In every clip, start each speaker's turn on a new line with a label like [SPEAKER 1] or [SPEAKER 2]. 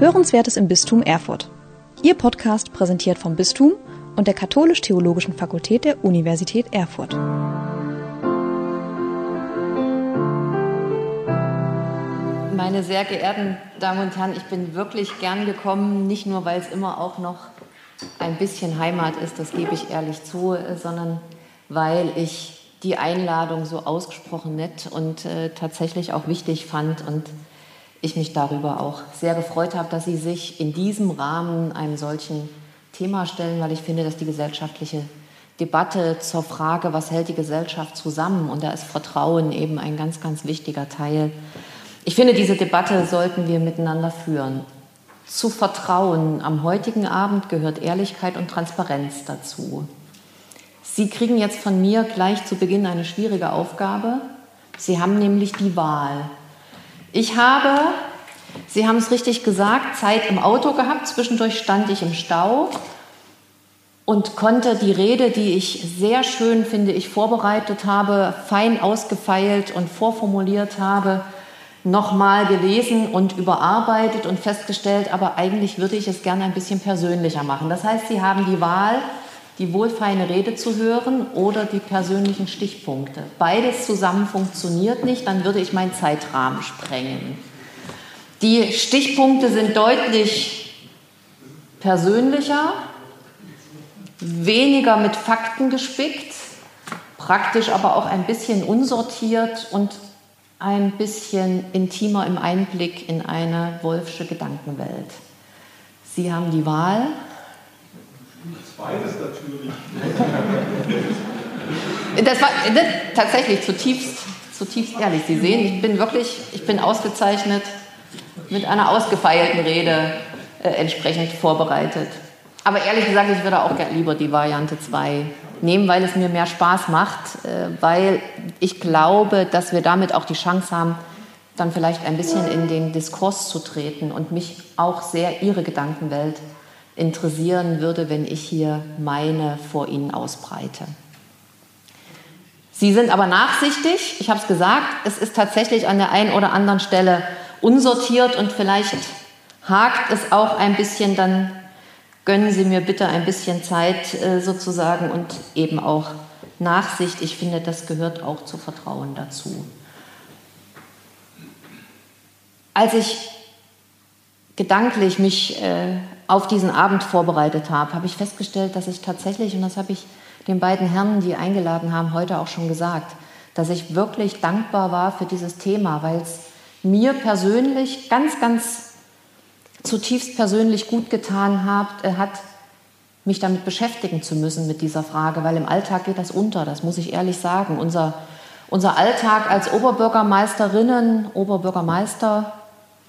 [SPEAKER 1] Hörenswertes im Bistum Erfurt. Ihr Podcast präsentiert vom Bistum und der Katholisch-Theologischen Fakultät der Universität Erfurt.
[SPEAKER 2] Meine sehr geehrten Damen und Herren, ich bin wirklich gern gekommen, nicht nur weil es immer auch noch ein bisschen Heimat ist, das gebe ich ehrlich zu, sondern weil ich die Einladung so ausgesprochen nett und äh, tatsächlich auch wichtig fand und ich mich darüber auch sehr gefreut habe, dass Sie sich in diesem Rahmen einem solchen Thema stellen, weil ich finde, dass die gesellschaftliche Debatte zur Frage, was hält die Gesellschaft zusammen, und da ist Vertrauen eben ein ganz, ganz wichtiger Teil. Ich finde, diese Debatte sollten wir miteinander führen. Zu Vertrauen am heutigen Abend gehört Ehrlichkeit und Transparenz dazu. Sie kriegen jetzt von mir gleich zu Beginn eine schwierige Aufgabe. Sie haben nämlich die Wahl. Ich habe, Sie haben es richtig gesagt, Zeit im Auto gehabt. Zwischendurch stand ich im Stau und konnte die Rede, die ich sehr schön, finde ich, vorbereitet habe, fein ausgefeilt und vorformuliert habe, nochmal gelesen und überarbeitet und festgestellt, aber eigentlich würde ich es gerne ein bisschen persönlicher machen. Das heißt, Sie haben die Wahl, die wohlfeine Rede zu hören oder die persönlichen Stichpunkte. Beides zusammen funktioniert nicht, dann würde ich meinen Zeitrahmen sprengen. Die Stichpunkte sind deutlich persönlicher, weniger mit Fakten gespickt, praktisch aber auch ein bisschen unsortiert und ein bisschen intimer im Einblick in eine Wolfsche Gedankenwelt. Sie haben die Wahl, Beides natürlich. Das war das, tatsächlich zutiefst, zutiefst ehrlich. Sie sehen, ich bin wirklich, ich bin ausgezeichnet mit einer ausgefeilten Rede äh, entsprechend vorbereitet. Aber ehrlich gesagt, ich würde auch lieber die Variante 2 nehmen, weil es mir mehr Spaß macht, äh, weil ich glaube, dass wir damit auch die Chance haben, dann vielleicht ein bisschen in den Diskurs zu treten und mich auch sehr Ihre Gedankenwelt interessieren würde, wenn ich hier meine vor Ihnen ausbreite. Sie sind aber nachsichtig, ich habe es gesagt, es ist tatsächlich an der einen oder anderen Stelle unsortiert und vielleicht hakt es auch ein bisschen, dann gönnen Sie mir bitte ein bisschen Zeit äh, sozusagen und eben auch Nachsicht. Ich finde, das gehört auch zu Vertrauen dazu. Als ich gedanklich mich äh, auf diesen Abend vorbereitet habe, habe ich festgestellt, dass ich tatsächlich, und das habe ich den beiden Herren, die eingeladen haben, heute auch schon gesagt, dass ich wirklich dankbar war für dieses Thema, weil es mir persönlich ganz, ganz zutiefst persönlich gut getan hat, äh, hat, mich damit beschäftigen zu müssen mit dieser Frage, weil im Alltag geht das unter, das muss ich ehrlich sagen. Unser, unser Alltag als Oberbürgermeisterinnen, Oberbürgermeister,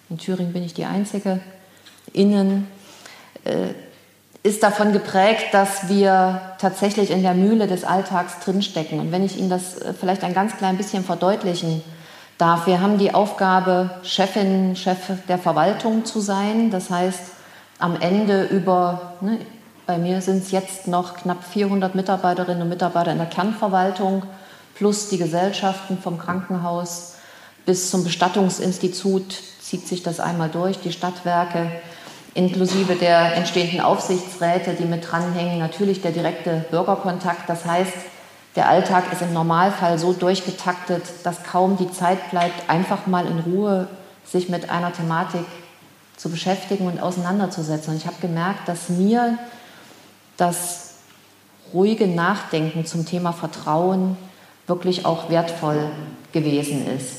[SPEAKER 2] in Thüringen bin ich die Einzige, innen, ist davon geprägt, dass wir tatsächlich in der Mühle des Alltags drinstecken. Und wenn ich Ihnen das äh, vielleicht ein ganz klein bisschen verdeutlichen darf, wir haben die Aufgabe, Chefin, Chef der Verwaltung zu sein. Das heißt, am Ende über, ne, bei mir sind es jetzt noch knapp 400 Mitarbeiterinnen und Mitarbeiter in der Kernverwaltung, plus die Gesellschaften vom Krankenhaus bis zum Bestattungsinstitut zieht sich das einmal durch, die Stadtwerke inklusive der entstehenden Aufsichtsräte, die mit dranhängen, natürlich der direkte Bürgerkontakt. Das heißt, der Alltag ist im Normalfall so durchgetaktet, dass kaum die Zeit bleibt, einfach mal in Ruhe sich mit einer Thematik zu beschäftigen und auseinanderzusetzen. Und ich habe gemerkt, dass mir das ruhige Nachdenken zum Thema Vertrauen wirklich auch wertvoll gewesen ist.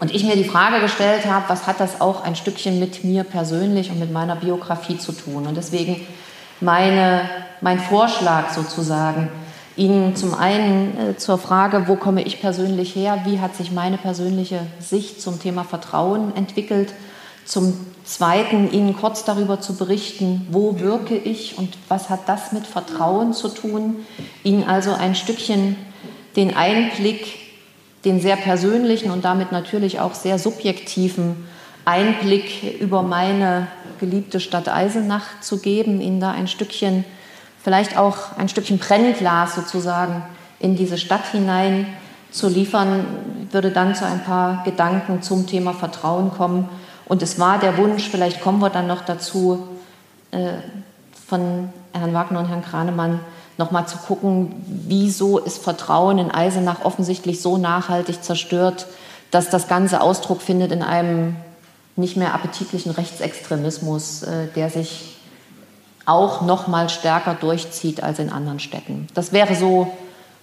[SPEAKER 2] Und ich mir die Frage gestellt habe, was hat das auch ein Stückchen mit mir persönlich und mit meiner Biografie zu tun? Und deswegen meine, mein Vorschlag sozusagen, Ihnen zum einen äh, zur Frage, wo komme ich persönlich her, wie hat sich meine persönliche Sicht zum Thema Vertrauen entwickelt, zum zweiten Ihnen kurz darüber zu berichten, wo wirke ich und was hat das mit Vertrauen zu tun, Ihnen also ein Stückchen den Einblick den sehr persönlichen und damit natürlich auch sehr subjektiven Einblick über meine geliebte Stadt Eisenach zu geben, Ihnen da ein Stückchen, vielleicht auch ein Stückchen Brennglas sozusagen in diese Stadt hinein zu liefern, würde dann zu ein paar Gedanken zum Thema Vertrauen kommen. Und es war der Wunsch, vielleicht kommen wir dann noch dazu, äh, von Herrn Wagner und Herrn Kranemann nochmal zu gucken, wieso ist Vertrauen in Eisenach offensichtlich so nachhaltig zerstört, dass das Ganze Ausdruck findet in einem nicht mehr appetitlichen Rechtsextremismus, äh, der sich auch noch mal stärker durchzieht als in anderen Städten. Das wäre so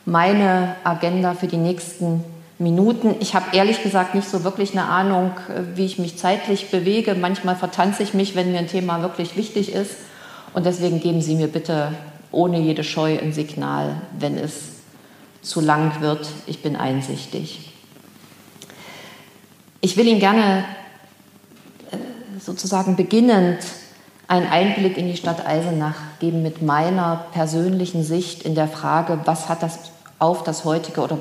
[SPEAKER 2] meine Agenda für die nächsten Minuten. Ich habe ehrlich gesagt nicht so wirklich eine Ahnung, äh, wie ich mich zeitlich bewege. Manchmal vertanze ich mich, wenn mir ein Thema wirklich wichtig ist. Und deswegen geben Sie mir bitte ohne jede Scheu ein Signal, wenn es zu lang wird. Ich bin einsichtig. Ich will Ihnen gerne äh, sozusagen beginnend einen Einblick in die Stadt Eisenach geben mit meiner persönlichen Sicht in der Frage, was hat das auf das heutige oder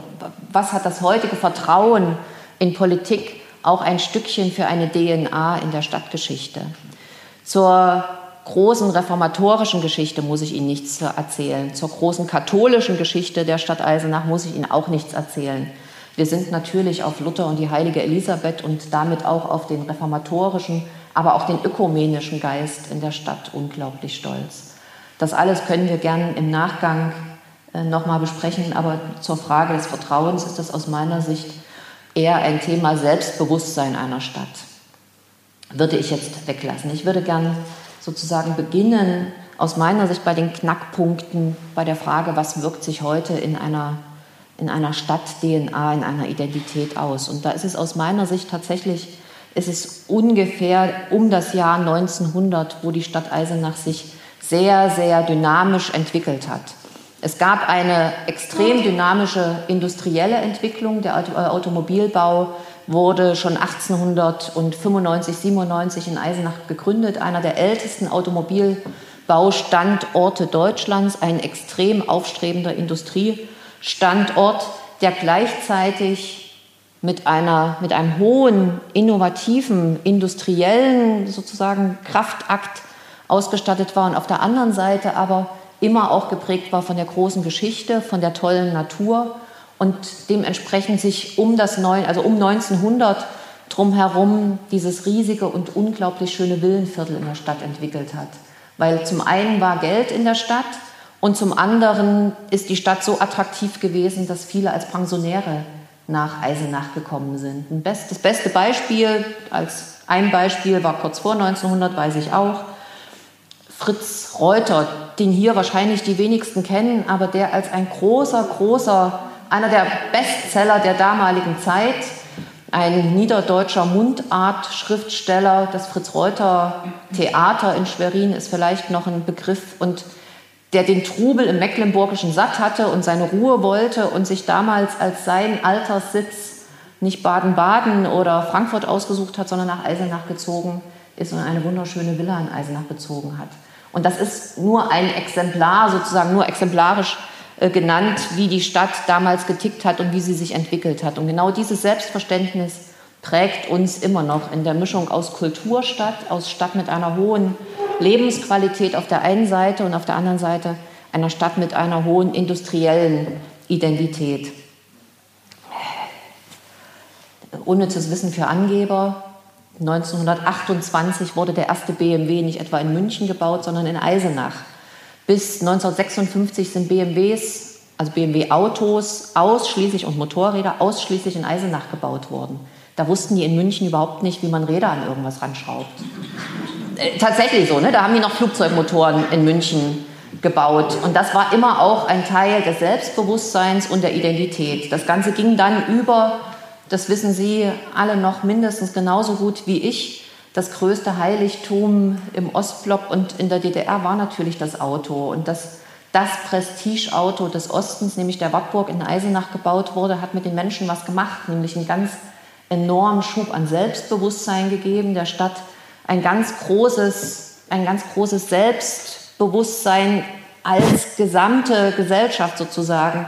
[SPEAKER 2] was hat das heutige Vertrauen in Politik auch ein Stückchen für eine DNA in der Stadtgeschichte. Zur großen reformatorischen Geschichte muss ich Ihnen nichts erzählen. Zur großen katholischen Geschichte der Stadt Eisenach muss ich Ihnen auch nichts erzählen. Wir sind natürlich auf Luther und die heilige Elisabeth und damit auch auf den reformatorischen, aber auch den ökumenischen Geist in der Stadt unglaublich stolz. Das alles können wir gern im Nachgang äh, nochmal besprechen, aber zur Frage des Vertrauens ist das aus meiner Sicht eher ein Thema Selbstbewusstsein einer Stadt. Würde ich jetzt weglassen. Ich würde gern sozusagen beginnen, aus meiner Sicht bei den Knackpunkten, bei der Frage, was wirkt sich heute in einer, in einer Stadt-DNA, in einer Identität aus. Und da ist es aus meiner Sicht tatsächlich, ist ungefähr um das Jahr 1900, wo die Stadt Eisenach sich sehr, sehr dynamisch entwickelt hat. Es gab eine extrem dynamische industrielle Entwicklung. Der Automobilbau wurde schon 1895, 97 in Eisenach gegründet, einer der ältesten Automobilbaustandorte Deutschlands, ein extrem aufstrebender Industriestandort, der gleichzeitig mit, einer, mit einem hohen, innovativen, industriellen sozusagen Kraftakt ausgestattet war und auf der anderen Seite aber immer auch geprägt war von der großen Geschichte, von der tollen Natur und dementsprechend sich um das neun, also um 1900 drumherum dieses riesige und unglaublich schöne Villenviertel in der Stadt entwickelt hat. Weil zum einen war Geld in der Stadt und zum anderen ist die Stadt so attraktiv gewesen, dass viele als Pensionäre nach Eisenach gekommen sind. das beste Beispiel, als ein Beispiel war kurz vor 1900, weiß ich auch, Fritz Reuter, den hier wahrscheinlich die wenigsten kennen, aber der als ein großer, großer einer der Bestseller der damaligen Zeit, ein niederdeutscher Mundart-Schriftsteller. Das Fritz-Reuter-Theater in Schwerin ist vielleicht noch ein Begriff und der den Trubel im Mecklenburgischen satt hatte und seine Ruhe wollte und sich damals als sein Alterssitz nicht Baden-Baden oder Frankfurt ausgesucht hat, sondern nach Eisenach gezogen ist und eine wunderschöne Villa in Eisenach bezogen hat. Und das ist nur ein Exemplar, sozusagen nur exemplarisch genannt, wie die Stadt damals getickt hat und wie sie sich entwickelt hat. Und genau dieses Selbstverständnis prägt uns immer noch in der Mischung aus Kulturstadt, aus Stadt mit einer hohen Lebensqualität auf der einen Seite und auf der anderen Seite einer Stadt mit einer hohen industriellen Identität. Unnützes Wissen für Angeber. 1928 wurde der erste BMW nicht etwa in München gebaut, sondern in Eisenach. Bis 1956 sind BMWs, also BMW-Autos, ausschließlich und Motorräder ausschließlich in Eisenach gebaut worden. Da wussten die in München überhaupt nicht, wie man Räder an irgendwas ranschraubt. Äh, tatsächlich so, ne? da haben die noch Flugzeugmotoren in München gebaut. Und das war immer auch ein Teil des Selbstbewusstseins und der Identität. Das Ganze ging dann über, das wissen Sie alle noch mindestens genauso gut wie ich, das größte Heiligtum im Ostblock und in der DDR war natürlich das Auto. Und dass das Prestigeauto des Ostens, nämlich der Wartburg in Eisenach gebaut wurde, hat mit den Menschen was gemacht, nämlich einen ganz enormen Schub an Selbstbewusstsein gegeben, der Stadt ein ganz großes, ein ganz großes Selbstbewusstsein als gesamte Gesellschaft sozusagen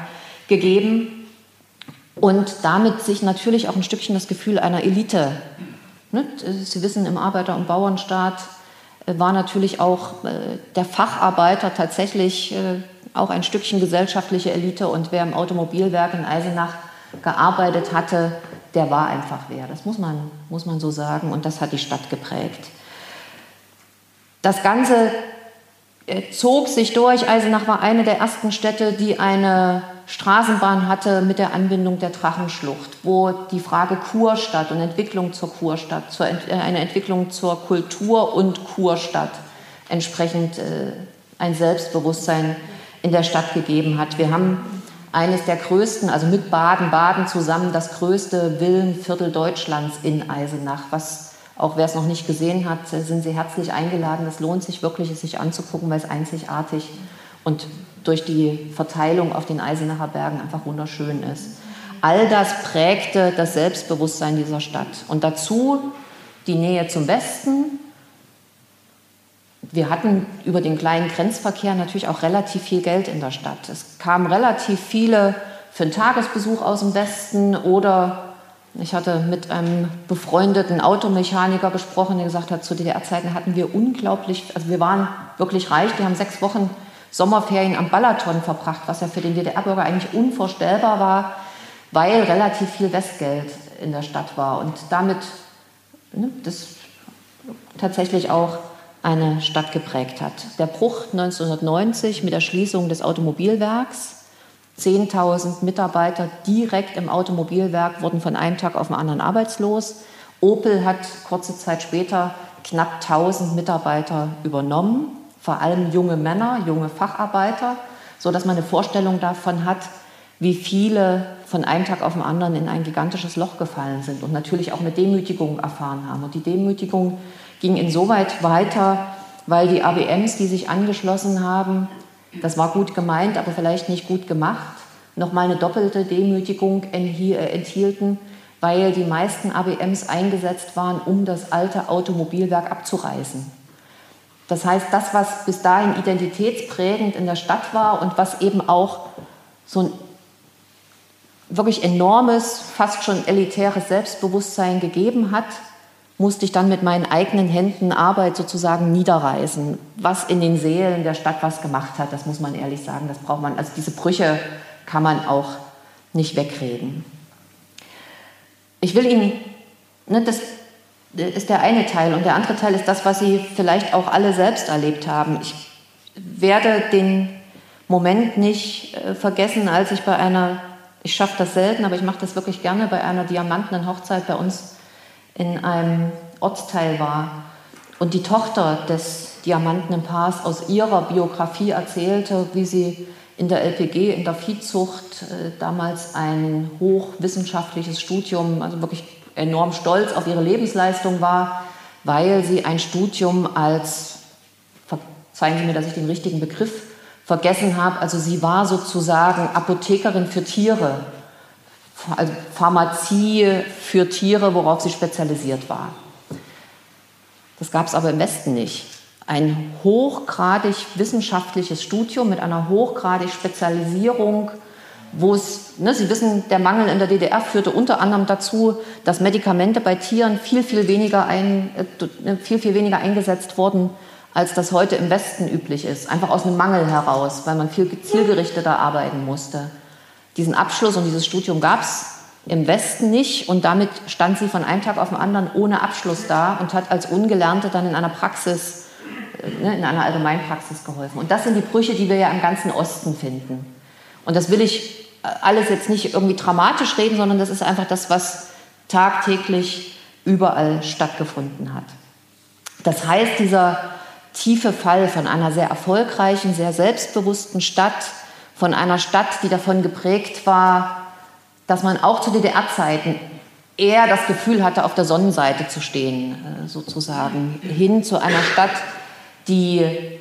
[SPEAKER 2] gegeben und damit sich natürlich auch ein Stückchen das Gefühl einer Elite? Sie wissen, im Arbeiter- und Bauernstaat äh, war natürlich auch äh, der Facharbeiter tatsächlich äh, auch ein Stückchen gesellschaftliche Elite und wer im Automobilwerk in Eisenach gearbeitet hatte, der war einfach wer. Das muss man, muss man so sagen. Und das hat die Stadt geprägt. Das Ganze zog sich durch. Eisenach war eine der ersten Städte, die eine Straßenbahn hatte mit der Anbindung der Drachenschlucht, wo die Frage Kurstadt und Entwicklung zur Kurstadt, zur Ent äh, eine Entwicklung zur Kultur- und Kurstadt entsprechend äh, ein Selbstbewusstsein in der Stadt gegeben hat. Wir haben eines der größten, also mit Baden-Baden zusammen das größte Villenviertel Deutschlands in Eisenach, was auch wer es noch nicht gesehen hat, sind Sie herzlich eingeladen. Es lohnt sich wirklich, es sich anzugucken, weil es einzigartig und durch die Verteilung auf den Eisenacher Bergen einfach wunderschön ist. All das prägte das Selbstbewusstsein dieser Stadt. Und dazu die Nähe zum Westen. Wir hatten über den kleinen Grenzverkehr natürlich auch relativ viel Geld in der Stadt. Es kamen relativ viele für einen Tagesbesuch aus dem Westen oder ich hatte mit einem befreundeten Automechaniker gesprochen, der gesagt hat, zu DDR-Zeiten hatten wir unglaublich, also wir waren wirklich reich, wir haben sechs Wochen Sommerferien am Balaton verbracht, was ja für den DDR-Bürger eigentlich unvorstellbar war, weil relativ viel Westgeld in der Stadt war und damit ne, das tatsächlich auch eine Stadt geprägt hat. Der Bruch 1990 mit der Schließung des Automobilwerks 10.000 Mitarbeiter direkt im Automobilwerk wurden von einem Tag auf den anderen arbeitslos. Opel hat kurze Zeit später knapp 1000 Mitarbeiter übernommen, vor allem junge Männer, junge Facharbeiter, so dass man eine Vorstellung davon hat, wie viele von einem Tag auf den anderen in ein gigantisches Loch gefallen sind und natürlich auch eine Demütigung erfahren haben. Und die Demütigung ging insoweit weiter, weil die ABMs, die sich angeschlossen haben, das war gut gemeint, aber vielleicht nicht gut gemacht, nochmal eine doppelte Demütigung äh, enthielten, weil die meisten ABMs eingesetzt waren, um das alte Automobilwerk abzureißen. Das heißt, das, was bis dahin identitätsprägend in der Stadt war und was eben auch so ein wirklich enormes, fast schon elitäres Selbstbewusstsein gegeben hat, musste ich dann mit meinen eigenen Händen Arbeit sozusagen niederreißen. Was in den Seelen der Stadt was gemacht hat, das muss man ehrlich sagen, das braucht man. Also diese Brüche kann man auch nicht wegreden. Ich will Ihnen, ne, das ist der eine Teil und der andere Teil ist das, was Sie vielleicht auch alle selbst erlebt haben. Ich werde den Moment nicht äh, vergessen, als ich bei einer, ich schaffe das selten, aber ich mache das wirklich gerne, bei einer diamantenen Hochzeit bei uns in einem Ortsteil war und die Tochter des diamantenen Paars aus ihrer Biografie erzählte, wie sie in der LPG, in der Viehzucht, äh, damals ein hochwissenschaftliches Studium, also wirklich enorm stolz auf ihre Lebensleistung war, weil sie ein Studium als, verzeihen Sie mir, dass ich den richtigen Begriff vergessen habe, also sie war sozusagen Apothekerin für Tiere also Pharmazie für Tiere, worauf sie spezialisiert war. Das gab es aber im Westen nicht. Ein hochgradig wissenschaftliches Studium mit einer hochgradig Spezialisierung, wo es, ne, Sie wissen, der Mangel in der DDR führte unter anderem dazu, dass Medikamente bei Tieren viel, viel weniger, ein, äh, viel, viel weniger eingesetzt wurden, als das heute im Westen üblich ist. Einfach aus einem Mangel heraus, weil man viel zielgerichteter arbeiten musste. Diesen Abschluss und dieses Studium gab es im Westen nicht und damit stand sie von einem Tag auf den anderen ohne Abschluss da und hat als Ungelernte dann in einer Praxis, äh, ne, in einer Allgemeinpraxis geholfen. Und das sind die Brüche, die wir ja im ganzen Osten finden. Und das will ich alles jetzt nicht irgendwie dramatisch reden, sondern das ist einfach das, was tagtäglich überall stattgefunden hat. Das heißt, dieser tiefe Fall von einer sehr erfolgreichen, sehr selbstbewussten Stadt von einer Stadt, die davon geprägt war, dass man auch zu DDR-Zeiten eher das Gefühl hatte, auf der Sonnenseite zu stehen, äh, sozusagen, hin zu einer Stadt, die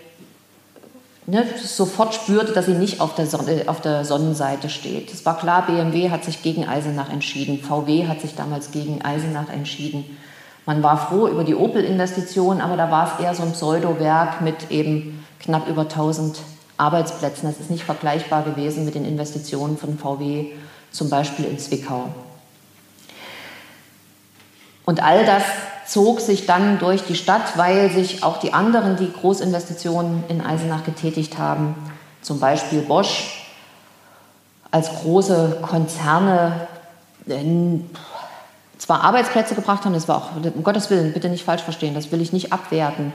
[SPEAKER 2] ne, sofort spürte, dass sie nicht auf der, Sonne, auf der Sonnenseite steht. Es war klar, BMW hat sich gegen Eisenach entschieden, VW hat sich damals gegen Eisenach entschieden. Man war froh über die Opel-Investition, aber da war es eher so ein Pseudowerk mit eben knapp über 1000 Arbeitsplätzen. Das ist nicht vergleichbar gewesen mit den Investitionen von VW, zum Beispiel in Zwickau. Und all das zog sich dann durch die Stadt, weil sich auch die anderen, die Großinvestitionen in Eisenach getätigt haben, zum Beispiel Bosch, als große Konzerne zwar Arbeitsplätze gebracht haben, das war auch, um Gottes Willen, bitte nicht falsch verstehen, das will ich nicht abwerten,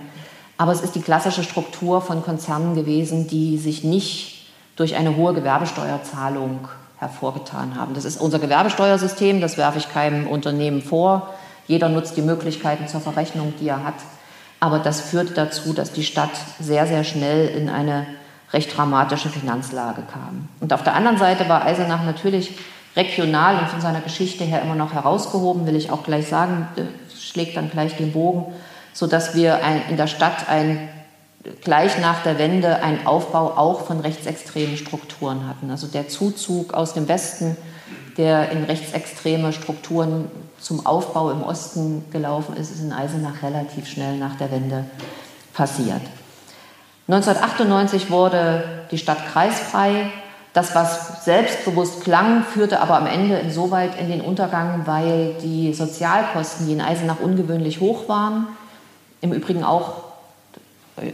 [SPEAKER 2] aber es ist die klassische Struktur von Konzernen gewesen, die sich nicht durch eine hohe Gewerbesteuerzahlung hervorgetan haben. Das ist unser Gewerbesteuersystem, das werfe ich keinem Unternehmen vor. Jeder nutzt die Möglichkeiten zur Verrechnung, die er hat. Aber das führt dazu, dass die Stadt sehr, sehr schnell in eine recht dramatische Finanzlage kam. Und auf der anderen Seite war Eisenach natürlich regional und von seiner Geschichte her immer noch herausgehoben, will ich auch gleich sagen, schlägt dann gleich den Bogen, sodass wir ein, in der Stadt ein, gleich nach der Wende einen Aufbau auch von rechtsextremen Strukturen hatten. Also der Zuzug aus dem Westen, der in rechtsextreme Strukturen zum Aufbau im Osten gelaufen ist, ist in Eisenach relativ schnell nach der Wende passiert. 1998 wurde die Stadt kreisfrei. Das, was selbstbewusst klang, führte aber am Ende insoweit in den Untergang, weil die Sozialkosten, die in Eisenach ungewöhnlich hoch waren, im Übrigen auch,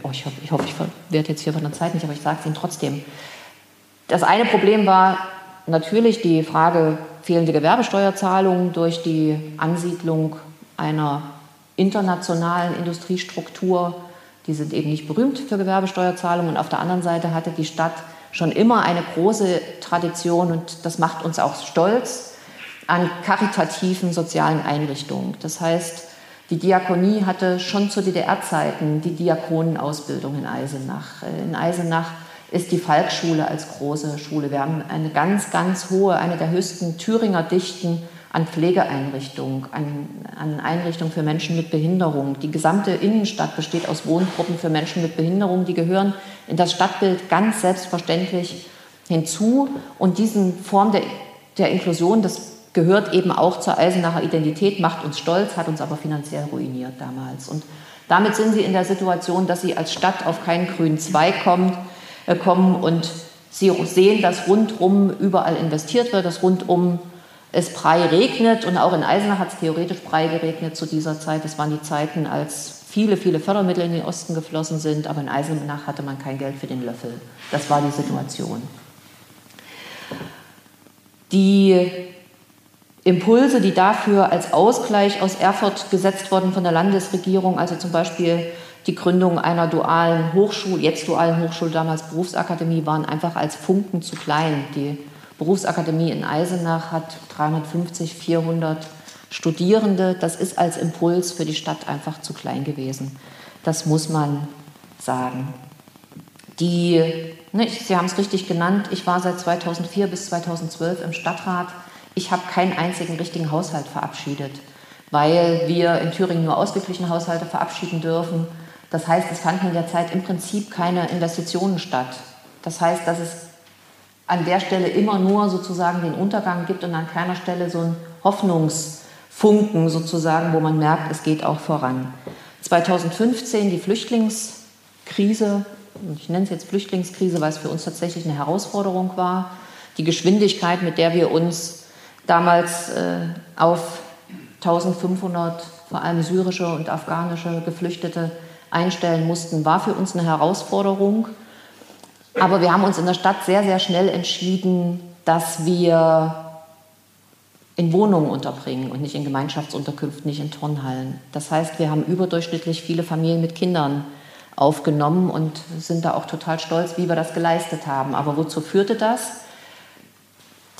[SPEAKER 2] oh, ich, hoffe, ich, hoffe, ich werde jetzt hier von der Zeit nicht, aber ich sage es Ihnen trotzdem. Das eine Problem war natürlich die Frage fehlende Gewerbesteuerzahlung durch die Ansiedlung einer internationalen Industriestruktur die sind eben nicht berühmt für Gewerbesteuerzahlungen. Und auf der anderen Seite hatte die Stadt schon immer eine große Tradition und das macht uns auch stolz an karitativen sozialen Einrichtungen. Das heißt, die Diakonie hatte schon zu DDR-Zeiten die Diakonenausbildung in Eisenach. In Eisenach ist die Falkschule als große Schule. Wir haben eine ganz, ganz hohe, eine der höchsten Thüringer Dichten an Pflegeeinrichtungen, an, an, Einrichtungen für Menschen mit Behinderung. Die gesamte Innenstadt besteht aus Wohngruppen für Menschen mit Behinderung. Die gehören in das Stadtbild ganz selbstverständlich hinzu. Und diese Form der, der Inklusion, das gehört eben auch zur Eisenacher Identität, macht uns stolz, hat uns aber finanziell ruiniert damals. Und damit sind sie in der Situation, dass sie als Stadt auf keinen grünen Zweig kommt, kommen und sie sehen, dass rundum überall investiert wird, dass rundum es Brei regnet und auch in Eisenach hat es theoretisch Brei geregnet zu dieser Zeit. Das waren die Zeiten, als viele, viele Fördermittel in den Osten geflossen sind, aber in Eisenach hatte man kein Geld für den Löffel. Das war die Situation. Die Impulse, die dafür als Ausgleich aus Erfurt gesetzt wurden von der Landesregierung, also zum Beispiel die Gründung einer dualen Hochschule, jetzt dualen Hochschule, damals Berufsakademie, waren einfach als Funken zu klein. Die Berufsakademie in Eisenach hat 350, 400 Studierende. Das ist als Impuls für die Stadt einfach zu klein gewesen. Das muss man sagen. Die, ne, Sie haben es richtig genannt, ich war seit 2004 bis 2012 im Stadtrat. Ich habe keinen einzigen richtigen Haushalt verabschiedet, weil wir in Thüringen nur ausgeglichene Haushalte verabschieden dürfen. Das heißt, es fanden in der Zeit im Prinzip keine Investitionen statt. Das heißt, dass es an der Stelle immer nur sozusagen den Untergang gibt und an keiner Stelle so ein Hoffnungsfunken sozusagen, wo man merkt, es geht auch voran. 2015 die Flüchtlingskrise, ich nenne es jetzt Flüchtlingskrise, weil es für uns tatsächlich eine Herausforderung war. Die Geschwindigkeit, mit der wir uns damals äh, auf 1500 vor allem syrische und afghanische Geflüchtete einstellen mussten, war für uns eine Herausforderung. Aber wir haben uns in der Stadt sehr, sehr schnell entschieden, dass wir in Wohnungen unterbringen und nicht in Gemeinschaftsunterkünften, nicht in Turnhallen. Das heißt, wir haben überdurchschnittlich viele Familien mit Kindern aufgenommen und sind da auch total stolz, wie wir das geleistet haben. Aber wozu führte das?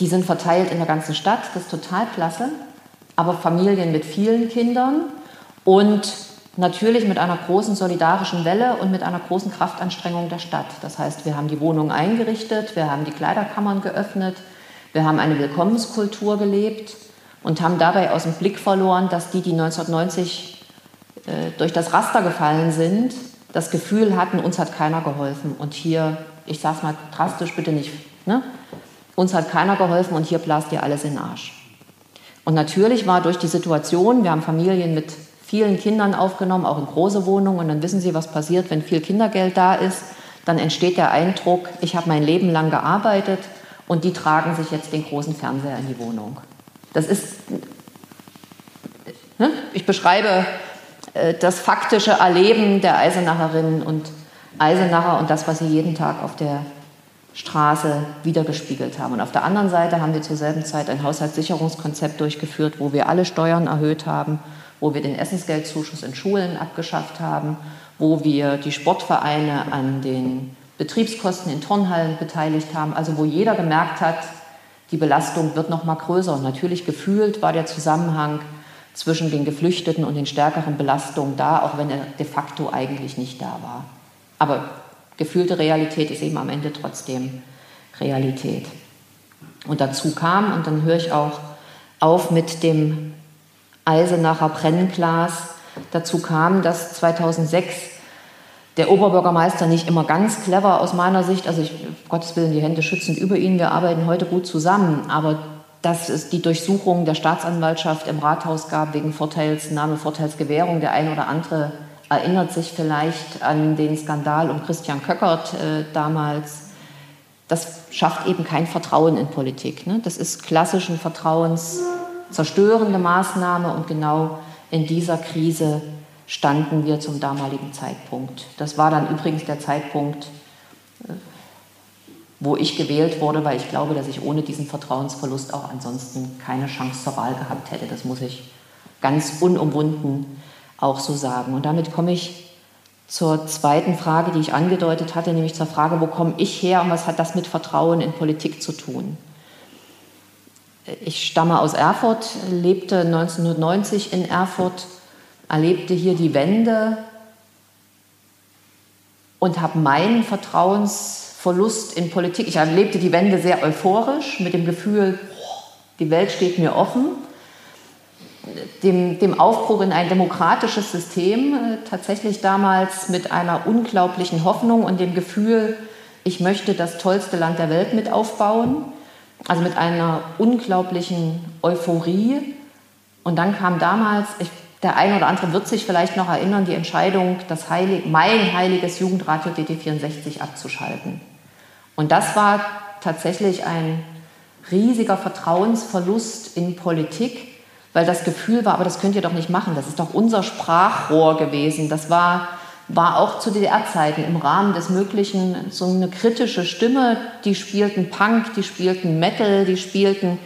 [SPEAKER 2] Die sind verteilt in der ganzen Stadt, das ist total klasse. Aber Familien mit vielen Kindern und natürlich mit einer großen solidarischen Welle und mit einer großen Kraftanstrengung der Stadt. Das heißt, wir haben die Wohnungen eingerichtet, wir haben die Kleiderkammern geöffnet, wir haben eine Willkommenskultur gelebt und haben dabei aus dem Blick verloren, dass die, die 1990 äh, durch das Raster gefallen sind, das Gefühl hatten, uns hat keiner geholfen. Und hier, ich sage es mal drastisch, bitte nicht, ne? uns hat keiner geholfen und hier blast ihr alles in den Arsch. Und natürlich war durch die Situation, wir haben Familien mit vielen Kindern aufgenommen, auch in große Wohnungen. Und dann wissen Sie, was passiert, wenn viel Kindergeld da ist. Dann entsteht der Eindruck, ich habe mein Leben lang gearbeitet und die tragen sich jetzt den großen Fernseher in die Wohnung. Das ist, ne? ich beschreibe äh, das faktische Erleben der Eisenacherinnen und Eisenacher und das, was sie jeden Tag auf der Straße wiedergespiegelt haben. Und auf der anderen Seite haben wir zur selben Zeit ein Haushaltssicherungskonzept durchgeführt, wo wir alle Steuern erhöht haben, wo wir den Essensgeldzuschuss in Schulen abgeschafft haben, wo wir die Sportvereine an den Betriebskosten in Turnhallen beteiligt haben, also wo jeder gemerkt hat, die Belastung wird noch mal größer. Und natürlich gefühlt war der Zusammenhang zwischen den Geflüchteten und den stärkeren Belastungen da, auch wenn er de facto eigentlich nicht da war. Aber gefühlte Realität ist eben am Ende trotzdem Realität. Und dazu kam, und dann höre ich auch auf mit dem Eisenacher Brennglas, dazu kam, dass 2006 der Oberbürgermeister nicht immer ganz clever aus meiner Sicht, also ich, Gottes Willen, die Hände schützend über ihn, wir arbeiten heute gut zusammen, aber dass es die Durchsuchung der Staatsanwaltschaft im Rathaus gab wegen Vorteilsnahme, Vorteilsgewährung. Der eine oder andere erinnert sich vielleicht an den Skandal um Christian Köckert äh, damals. Das schafft eben kein Vertrauen in Politik. Ne? Das ist klassisch eine vertrauenszerstörende Maßnahme und genau in dieser Krise standen wir zum damaligen Zeitpunkt. Das war dann übrigens der Zeitpunkt, äh, wo ich gewählt wurde, weil ich glaube, dass ich ohne diesen Vertrauensverlust auch ansonsten keine Chance zur Wahl gehabt hätte. Das muss ich ganz unumwunden auch so sagen. Und damit komme ich zur zweiten Frage, die ich angedeutet hatte, nämlich zur Frage, wo komme ich her und was hat das mit Vertrauen in Politik zu tun? Ich stamme aus Erfurt, lebte 1990 in Erfurt, erlebte hier die Wende und habe meinen Vertrauensverlust in Politik, ich erlebte die Wende sehr euphorisch mit dem Gefühl, die Welt steht mir offen dem, dem Aufbruch in ein demokratisches System äh, tatsächlich damals mit einer unglaublichen Hoffnung und dem Gefühl, ich möchte das tollste Land der Welt mit aufbauen. Also mit einer unglaublichen Euphorie. Und dann kam damals, ich, der eine oder andere wird sich vielleicht noch erinnern, die Entscheidung, das Heilig, mein heiliges Jugendradio DT64 abzuschalten. Und das war tatsächlich ein riesiger Vertrauensverlust in Politik, weil das Gefühl war, aber das könnt ihr doch nicht machen, das ist doch unser Sprachrohr gewesen. Das war, war auch zu DDR-Zeiten im Rahmen des Möglichen so eine kritische Stimme. Die spielten Punk, die spielten Metal, die spielten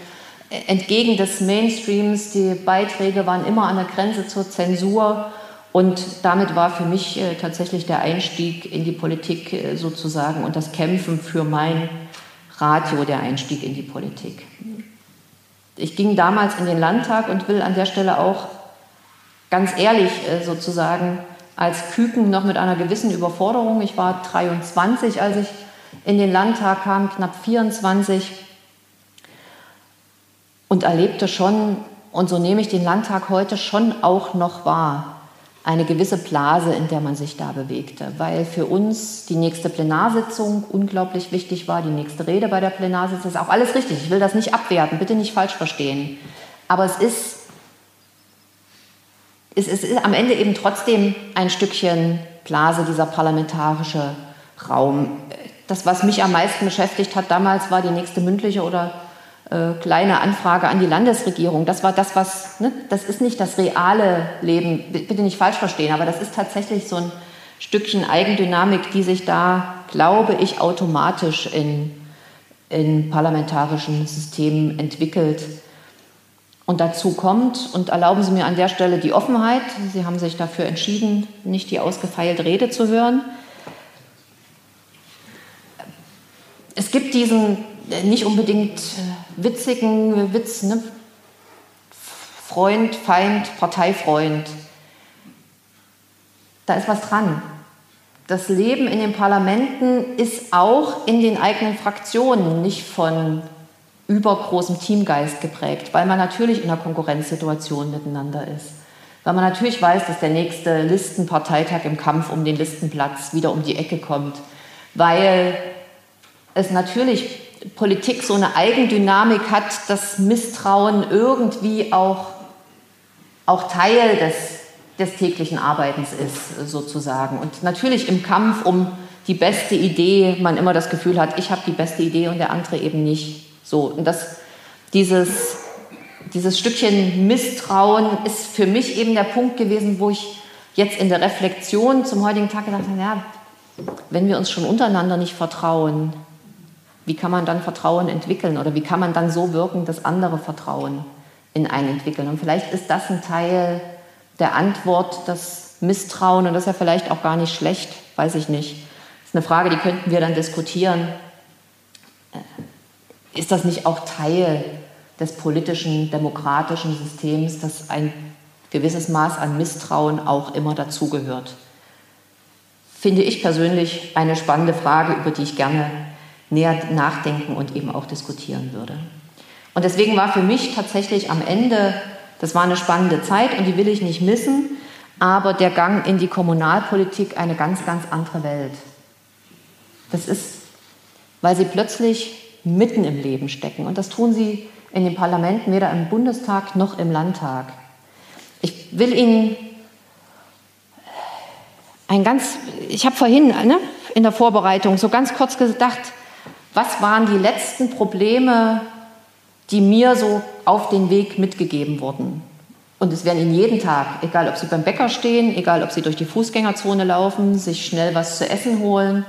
[SPEAKER 2] äh, entgegen des Mainstreams. Die Beiträge waren immer an der Grenze zur Zensur. Und damit war für mich äh, tatsächlich der Einstieg in die Politik äh, sozusagen und das Kämpfen für mein Radio der Einstieg in die Politik. Ich ging damals in den Landtag und will an der Stelle auch ganz ehrlich sozusagen als Küken noch mit einer gewissen Überforderung. Ich war 23, als ich in den Landtag kam, knapp 24 und erlebte schon, und so nehme ich den Landtag heute schon auch noch wahr, eine gewisse Blase, in der man sich da bewegte, weil für uns die nächste Plenarsitzung unglaublich wichtig war, die nächste Rede bei der Plenarsitzung ist auch alles richtig. Ich will das nicht abwerten, bitte nicht falsch verstehen. Aber es ist, es ist am Ende eben trotzdem ein Stückchen Blase, dieser parlamentarische Raum. Das, was mich am meisten beschäftigt hat damals, war die nächste mündliche oder äh, kleine Anfrage an die Landesregierung. Das war das, was, ne, das ist nicht das reale Leben, bitte nicht falsch verstehen, aber das ist tatsächlich so ein Stückchen Eigendynamik, die sich da, glaube ich, automatisch in, in parlamentarischen Systemen entwickelt. Und dazu kommt, und erlauben Sie mir an der Stelle die Offenheit, Sie haben sich dafür entschieden, nicht die ausgefeilte Rede zu hören. Es gibt diesen nicht unbedingt äh, witzigen Witz, ne? Freund, Feind, Parteifreund. Da ist was dran. Das Leben in den Parlamenten ist auch in den eigenen Fraktionen nicht von übergroßem Teamgeist geprägt, weil man natürlich in einer Konkurrenzsituation miteinander ist. Weil man natürlich weiß, dass der nächste Listenparteitag im Kampf um den Listenplatz wieder um die Ecke kommt. Weil es natürlich Politik so eine Eigendynamik hat, dass Misstrauen irgendwie auch, auch Teil des, des täglichen Arbeitens ist, sozusagen. Und natürlich im Kampf um die beste Idee man immer das Gefühl hat, ich habe die beste Idee und der andere eben nicht. So, und das, dieses, dieses Stückchen Misstrauen ist für mich eben der Punkt gewesen, wo ich jetzt in der Reflexion zum heutigen Tag gedacht habe, ja, wenn wir uns schon untereinander nicht vertrauen, wie kann man dann Vertrauen entwickeln oder wie kann man dann so wirken, dass andere Vertrauen in einen entwickeln. Und vielleicht ist das ein Teil der Antwort, das Misstrauen, und das ist ja vielleicht auch gar nicht schlecht, weiß ich nicht. Das ist eine Frage, die könnten wir dann diskutieren. Ist das nicht auch Teil des politischen, demokratischen Systems, dass ein gewisses Maß an Misstrauen auch immer dazugehört? Finde ich persönlich eine spannende Frage, über die ich gerne näher nachdenken und eben auch diskutieren würde. Und deswegen war für mich tatsächlich am Ende, das war eine spannende Zeit und die will ich nicht missen, aber der Gang in die Kommunalpolitik eine ganz, ganz andere Welt. Das ist, weil sie plötzlich mitten im Leben stecken. Und das tun sie in den Parlamenten, weder im Bundestag noch im Landtag. Ich will Ihnen ein ganz, ich habe vorhin ne, in der Vorbereitung so ganz kurz gedacht, was waren die letzten Probleme, die mir so auf den Weg mitgegeben wurden. Und es werden Ihnen jeden Tag, egal ob Sie beim Bäcker stehen, egal ob Sie durch die Fußgängerzone laufen, sich schnell was zu essen holen,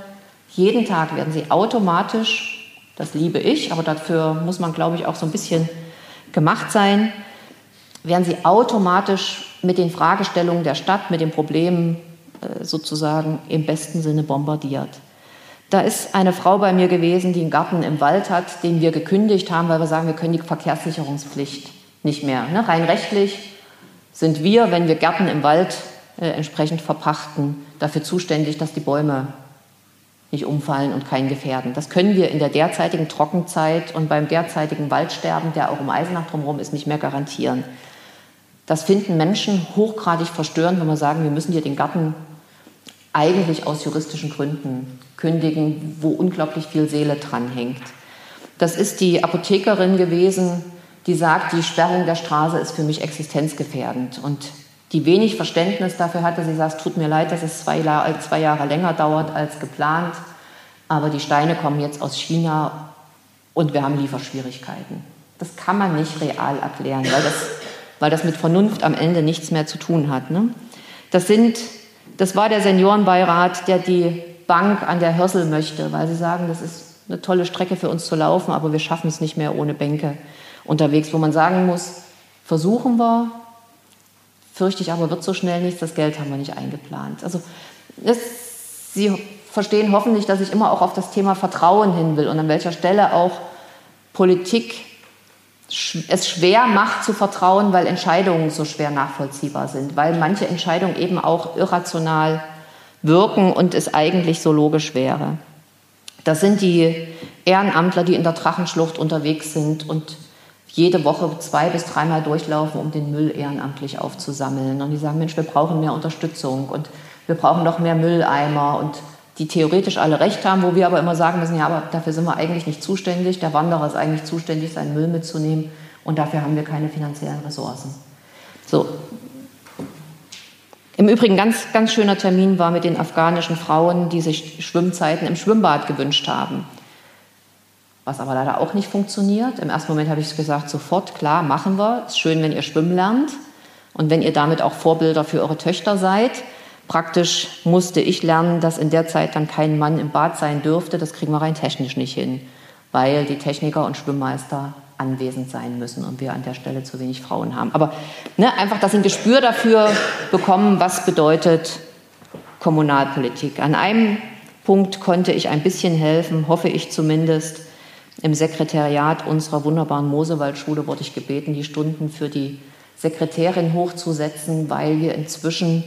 [SPEAKER 2] jeden Tag werden Sie automatisch, das liebe ich, aber dafür muss man, glaube ich, auch so ein bisschen gemacht sein, werden Sie automatisch mit den Fragestellungen der Stadt, mit den Problemen äh, sozusagen im besten Sinne bombardiert. Da ist eine Frau bei mir gewesen, die einen Garten im Wald hat, den wir gekündigt haben, weil wir sagen, wir können die Verkehrssicherungspflicht nicht mehr. Ne? Rein rechtlich sind wir, wenn wir Gärten im Wald äh, entsprechend verpachten, dafür zuständig, dass die Bäume nicht umfallen und keinen gefährden. Das können wir in der derzeitigen Trockenzeit und beim derzeitigen Waldsterben, der auch um Eisenach drumherum ist, nicht mehr garantieren. Das finden Menschen hochgradig verstörend, wenn wir sagen, wir müssen dir den Garten eigentlich aus juristischen Gründen kündigen, wo unglaublich viel Seele dran hängt. Das ist die Apothekerin gewesen, die sagt, die Sperrung der Straße ist für mich existenzgefährdend. Und die wenig Verständnis dafür hatte, sie sagt, tut mir leid, dass es zwei, zwei Jahre länger dauert als geplant, aber die Steine kommen jetzt aus China und wir haben Lieferschwierigkeiten. Das kann man nicht real erklären, weil das, weil das mit Vernunft am Ende nichts mehr zu tun hat. Ne? Das sind das war der Seniorenbeirat, der die Bank an der Hörsel möchte, weil sie sagen, das ist eine tolle Strecke für uns zu laufen, aber wir schaffen es nicht mehr ohne Bänke unterwegs, wo man sagen muss, versuchen wir, fürchte ich aber, wird so schnell nichts, das Geld haben wir nicht eingeplant. Also das, Sie verstehen hoffentlich, dass ich immer auch auf das Thema Vertrauen hin will und an welcher Stelle auch Politik es schwer macht zu vertrauen, weil Entscheidungen so schwer nachvollziehbar sind, weil manche Entscheidungen eben auch irrational wirken und es eigentlich so logisch wäre. Das sind die Ehrenamtler, die in der Drachenschlucht unterwegs sind und jede Woche zwei bis dreimal durchlaufen, um den Müll ehrenamtlich aufzusammeln. Und die sagen, Mensch, wir brauchen mehr Unterstützung und wir brauchen noch mehr Mülleimer und die theoretisch alle recht haben, wo wir aber immer sagen müssen, ja, aber dafür sind wir eigentlich nicht zuständig. Der Wanderer ist eigentlich zuständig, seinen Müll mitzunehmen und dafür haben wir keine finanziellen Ressourcen. So. Im Übrigen ganz, ganz schöner Termin war mit den afghanischen Frauen, die sich Schwimmzeiten im Schwimmbad gewünscht haben. Was aber leider auch nicht funktioniert. Im ersten Moment habe ich gesagt, sofort, klar, machen wir. Ist schön, wenn ihr schwimmen lernt und wenn ihr damit auch Vorbilder für eure Töchter seid. Praktisch musste ich lernen, dass in der Zeit dann kein Mann im Bad sein dürfte. Das kriegen wir rein technisch nicht hin, weil die Techniker und Schwimmmeister anwesend sein müssen und wir an der Stelle zu wenig Frauen haben. Aber ne, einfach, dass sie ein Gespür dafür bekommen, was bedeutet Kommunalpolitik. An einem Punkt konnte ich ein bisschen helfen, hoffe ich zumindest. Im Sekretariat unserer wunderbaren Mosewaldschule wurde ich gebeten, die Stunden für die Sekretärin hochzusetzen, weil wir inzwischen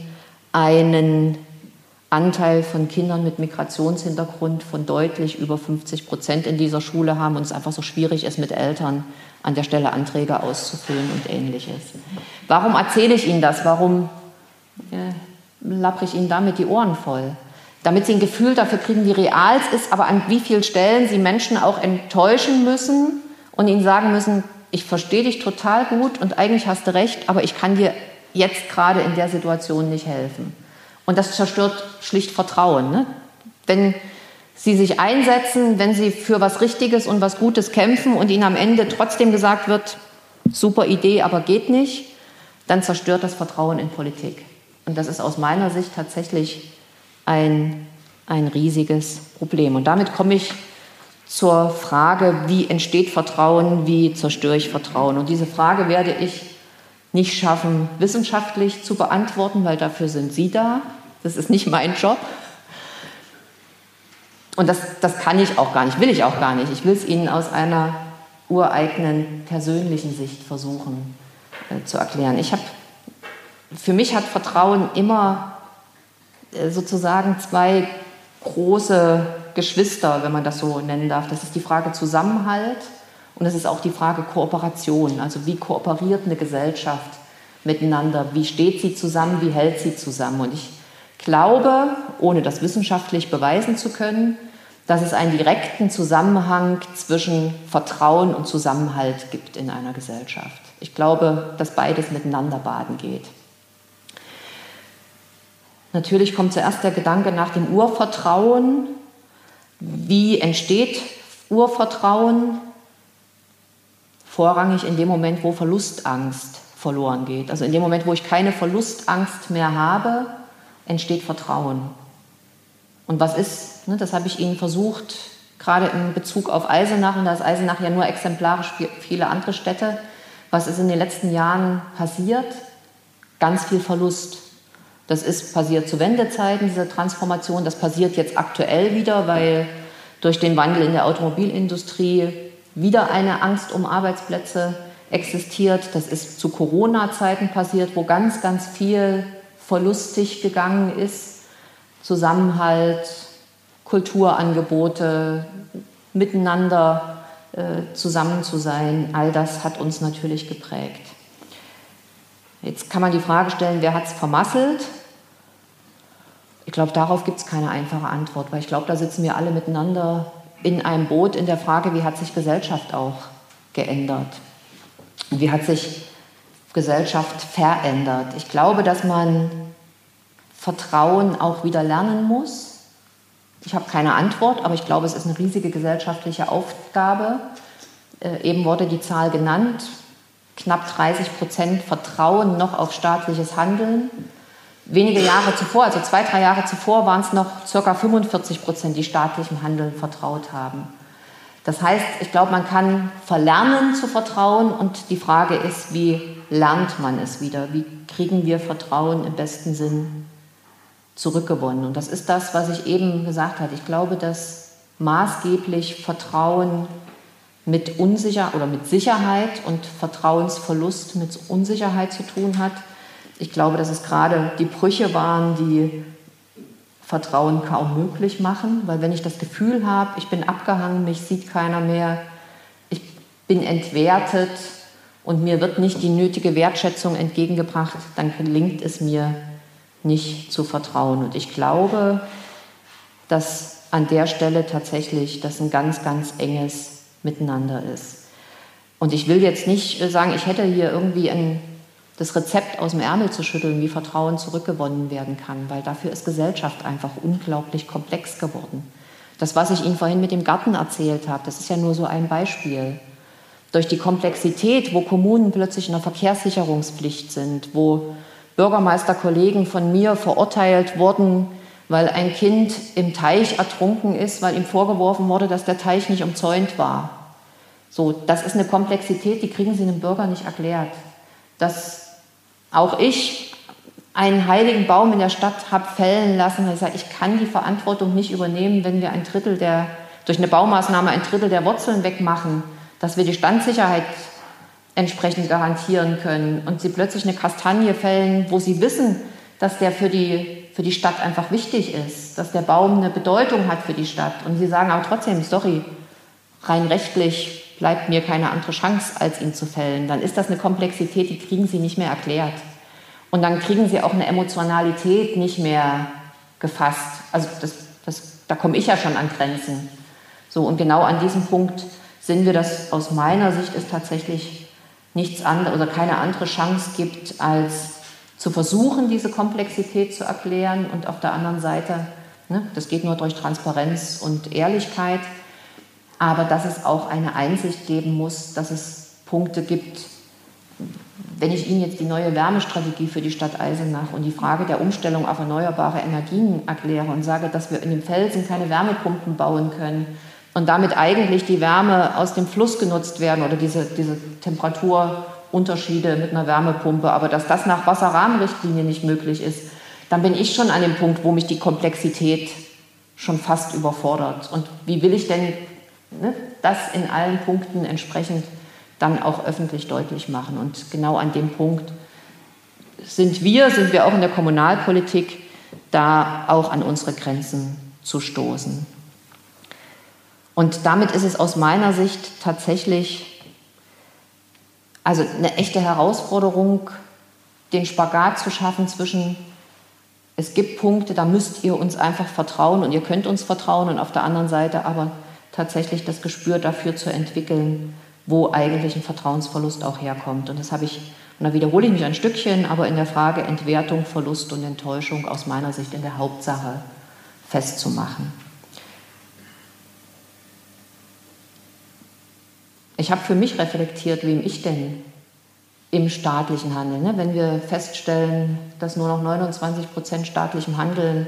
[SPEAKER 2] einen Anteil von Kindern mit Migrationshintergrund von deutlich über 50 Prozent in dieser Schule haben und es einfach so schwierig ist, mit Eltern an der Stelle Anträge auszufüllen und ähnliches. Warum erzähle ich Ihnen das? Warum äh, lappere ich Ihnen damit die Ohren voll? Damit Sie ein Gefühl dafür kriegen, wie real es ist, aber an wie vielen Stellen Sie Menschen auch enttäuschen müssen und ihnen sagen müssen, ich verstehe dich total gut und eigentlich hast du recht, aber ich kann dir jetzt gerade in der Situation nicht helfen. Und das zerstört schlicht Vertrauen. Ne? Wenn Sie sich einsetzen, wenn Sie für was Richtiges und was Gutes kämpfen und Ihnen am Ende trotzdem gesagt wird, super Idee, aber geht nicht, dann zerstört das Vertrauen in Politik. Und das ist aus meiner Sicht tatsächlich ein, ein riesiges Problem. Und damit komme ich zur Frage, wie entsteht Vertrauen, wie zerstöre ich Vertrauen. Und diese Frage werde ich nicht schaffen, wissenschaftlich zu beantworten, weil dafür sind Sie da. Das ist nicht mein Job. Und das, das kann ich auch gar nicht, will ich auch gar nicht. Ich will es Ihnen aus einer ureigenen persönlichen Sicht versuchen äh, zu erklären. Ich habe, für mich hat Vertrauen immer sozusagen zwei große Geschwister, wenn man das so nennen darf. Das ist die Frage Zusammenhalt und das ist auch die Frage Kooperation. Also wie kooperiert eine Gesellschaft miteinander? Wie steht sie zusammen? Wie hält sie zusammen? Und ich glaube, ohne das wissenschaftlich beweisen zu können, dass es einen direkten Zusammenhang zwischen Vertrauen und Zusammenhalt gibt in einer Gesellschaft. Ich glaube, dass beides miteinander baden geht. Natürlich kommt zuerst der Gedanke nach dem Urvertrauen. Wie entsteht Urvertrauen? Vorrangig in dem Moment, wo Verlustangst verloren geht. Also in dem Moment, wo ich keine Verlustangst mehr habe, entsteht Vertrauen. Und was ist, ne, das habe ich Ihnen versucht, gerade in Bezug auf Eisenach, und da ist Eisenach ja nur exemplarisch für viele andere Städte, was ist in den letzten Jahren passiert? Ganz viel Verlust. Das ist passiert zu Wendezeiten, diese Transformation. Das passiert jetzt aktuell wieder, weil durch den Wandel in der Automobilindustrie wieder eine Angst um Arbeitsplätze existiert. Das ist zu Corona-Zeiten passiert, wo ganz, ganz viel verlustig gegangen ist. Zusammenhalt, Kulturangebote, miteinander äh, zusammen zu sein, all das hat uns natürlich geprägt. Jetzt kann man die Frage stellen, wer hat es vermasselt? Ich glaube, darauf gibt es keine einfache Antwort, weil ich glaube, da sitzen wir alle miteinander in einem Boot in der Frage, wie hat sich Gesellschaft auch geändert? Wie hat sich Gesellschaft verändert? Ich glaube, dass man Vertrauen auch wieder lernen muss. Ich habe keine Antwort, aber ich glaube, es ist eine riesige gesellschaftliche Aufgabe. Äh, eben wurde die Zahl genannt, knapp 30 Prozent Vertrauen noch auf staatliches Handeln. Wenige Jahre zuvor, also zwei, drei Jahre zuvor, waren es noch ca. 45 Prozent, die staatlichem Handeln vertraut haben. Das heißt, ich glaube, man kann verlernen zu vertrauen und die Frage ist, wie lernt man es wieder? Wie kriegen wir Vertrauen im besten Sinn zurückgewonnen? Und das ist das, was ich eben gesagt habe. Ich glaube, dass maßgeblich Vertrauen mit Unsicher oder mit Sicherheit und Vertrauensverlust mit Unsicherheit zu tun hat ich glaube, dass es gerade die Brüche waren, die Vertrauen kaum möglich machen, weil wenn ich das Gefühl habe, ich bin abgehangen, mich sieht keiner mehr, ich bin entwertet und mir wird nicht die nötige Wertschätzung entgegengebracht, dann gelingt es mir nicht zu vertrauen. Und ich glaube, dass an der Stelle tatsächlich das ein ganz, ganz enges Miteinander ist. Und ich will jetzt nicht sagen, ich hätte hier irgendwie ein das Rezept aus dem Ärmel zu schütteln, wie Vertrauen zurückgewonnen werden kann, weil dafür ist Gesellschaft einfach unglaublich komplex geworden. Das, was ich Ihnen vorhin mit dem Garten erzählt habe, das ist ja nur so ein Beispiel. Durch die Komplexität, wo Kommunen plötzlich in der Verkehrssicherungspflicht sind, wo Bürgermeisterkollegen von mir verurteilt wurden, weil ein Kind im Teich ertrunken ist, weil ihm vorgeworfen wurde, dass der Teich nicht umzäunt war. So, das ist eine Komplexität, die kriegen Sie einem Bürger nicht erklärt. Das auch ich einen heiligen Baum in der Stadt habe fällen lassen, ich sage, ich kann die Verantwortung nicht übernehmen, wenn wir ein Drittel der, durch eine Baumaßnahme ein Drittel der Wurzeln wegmachen, dass wir die Standsicherheit entsprechend garantieren können und sie plötzlich eine Kastanie fällen, wo sie wissen, dass der für die, für die Stadt einfach wichtig ist, dass der Baum eine Bedeutung hat für die Stadt. Und sie sagen aber trotzdem, sorry, rein rechtlich bleibt mir keine andere Chance, als ihn zu fällen. Dann ist das eine Komplexität, die kriegen sie nicht mehr erklärt. Und dann kriegen sie auch eine Emotionalität nicht mehr gefasst. Also das, das, da komme ich ja schon an Grenzen. So, und genau an diesem Punkt sind wir, dass aus meiner Sicht es tatsächlich nichts anderes oder keine andere Chance gibt, als zu versuchen, diese Komplexität zu erklären und auf der anderen Seite, ne, das geht nur durch Transparenz und Ehrlichkeit, aber dass es auch eine Einsicht geben muss, dass es Punkte gibt, wenn ich Ihnen jetzt die neue Wärmestrategie für die Stadt Eisenach und die Frage der Umstellung auf erneuerbare Energien erkläre und sage, dass wir in den Felsen keine Wärmepumpen bauen können und damit eigentlich die Wärme aus dem Fluss genutzt werden oder diese, diese Temperaturunterschiede mit einer Wärmepumpe, aber dass das nach Wasserrahmenrichtlinie nicht möglich ist, dann bin ich schon an dem Punkt, wo mich die Komplexität schon fast überfordert. Und wie will ich denn ne, das in allen Punkten entsprechend dann auch öffentlich deutlich machen? Und genau an dem Punkt sind wir, sind wir auch in der Kommunalpolitik, da auch an unsere Grenzen zu stoßen. Und damit ist es aus meiner Sicht tatsächlich also eine echte Herausforderung, den Spagat zu schaffen zwischen, es gibt Punkte, da müsst ihr uns einfach vertrauen und ihr könnt uns vertrauen und auf der anderen Seite aber tatsächlich das Gespür dafür zu entwickeln, wo eigentlich ein Vertrauensverlust auch herkommt. Und das habe ich und da wiederhole ich mich ein Stückchen, aber in der Frage Entwertung, Verlust und Enttäuschung aus meiner Sicht in der Hauptsache festzumachen. Ich habe für mich reflektiert, wem ich denn im staatlichen Handeln, ne, wenn wir feststellen, dass nur noch 29 Prozent staatlichem Handeln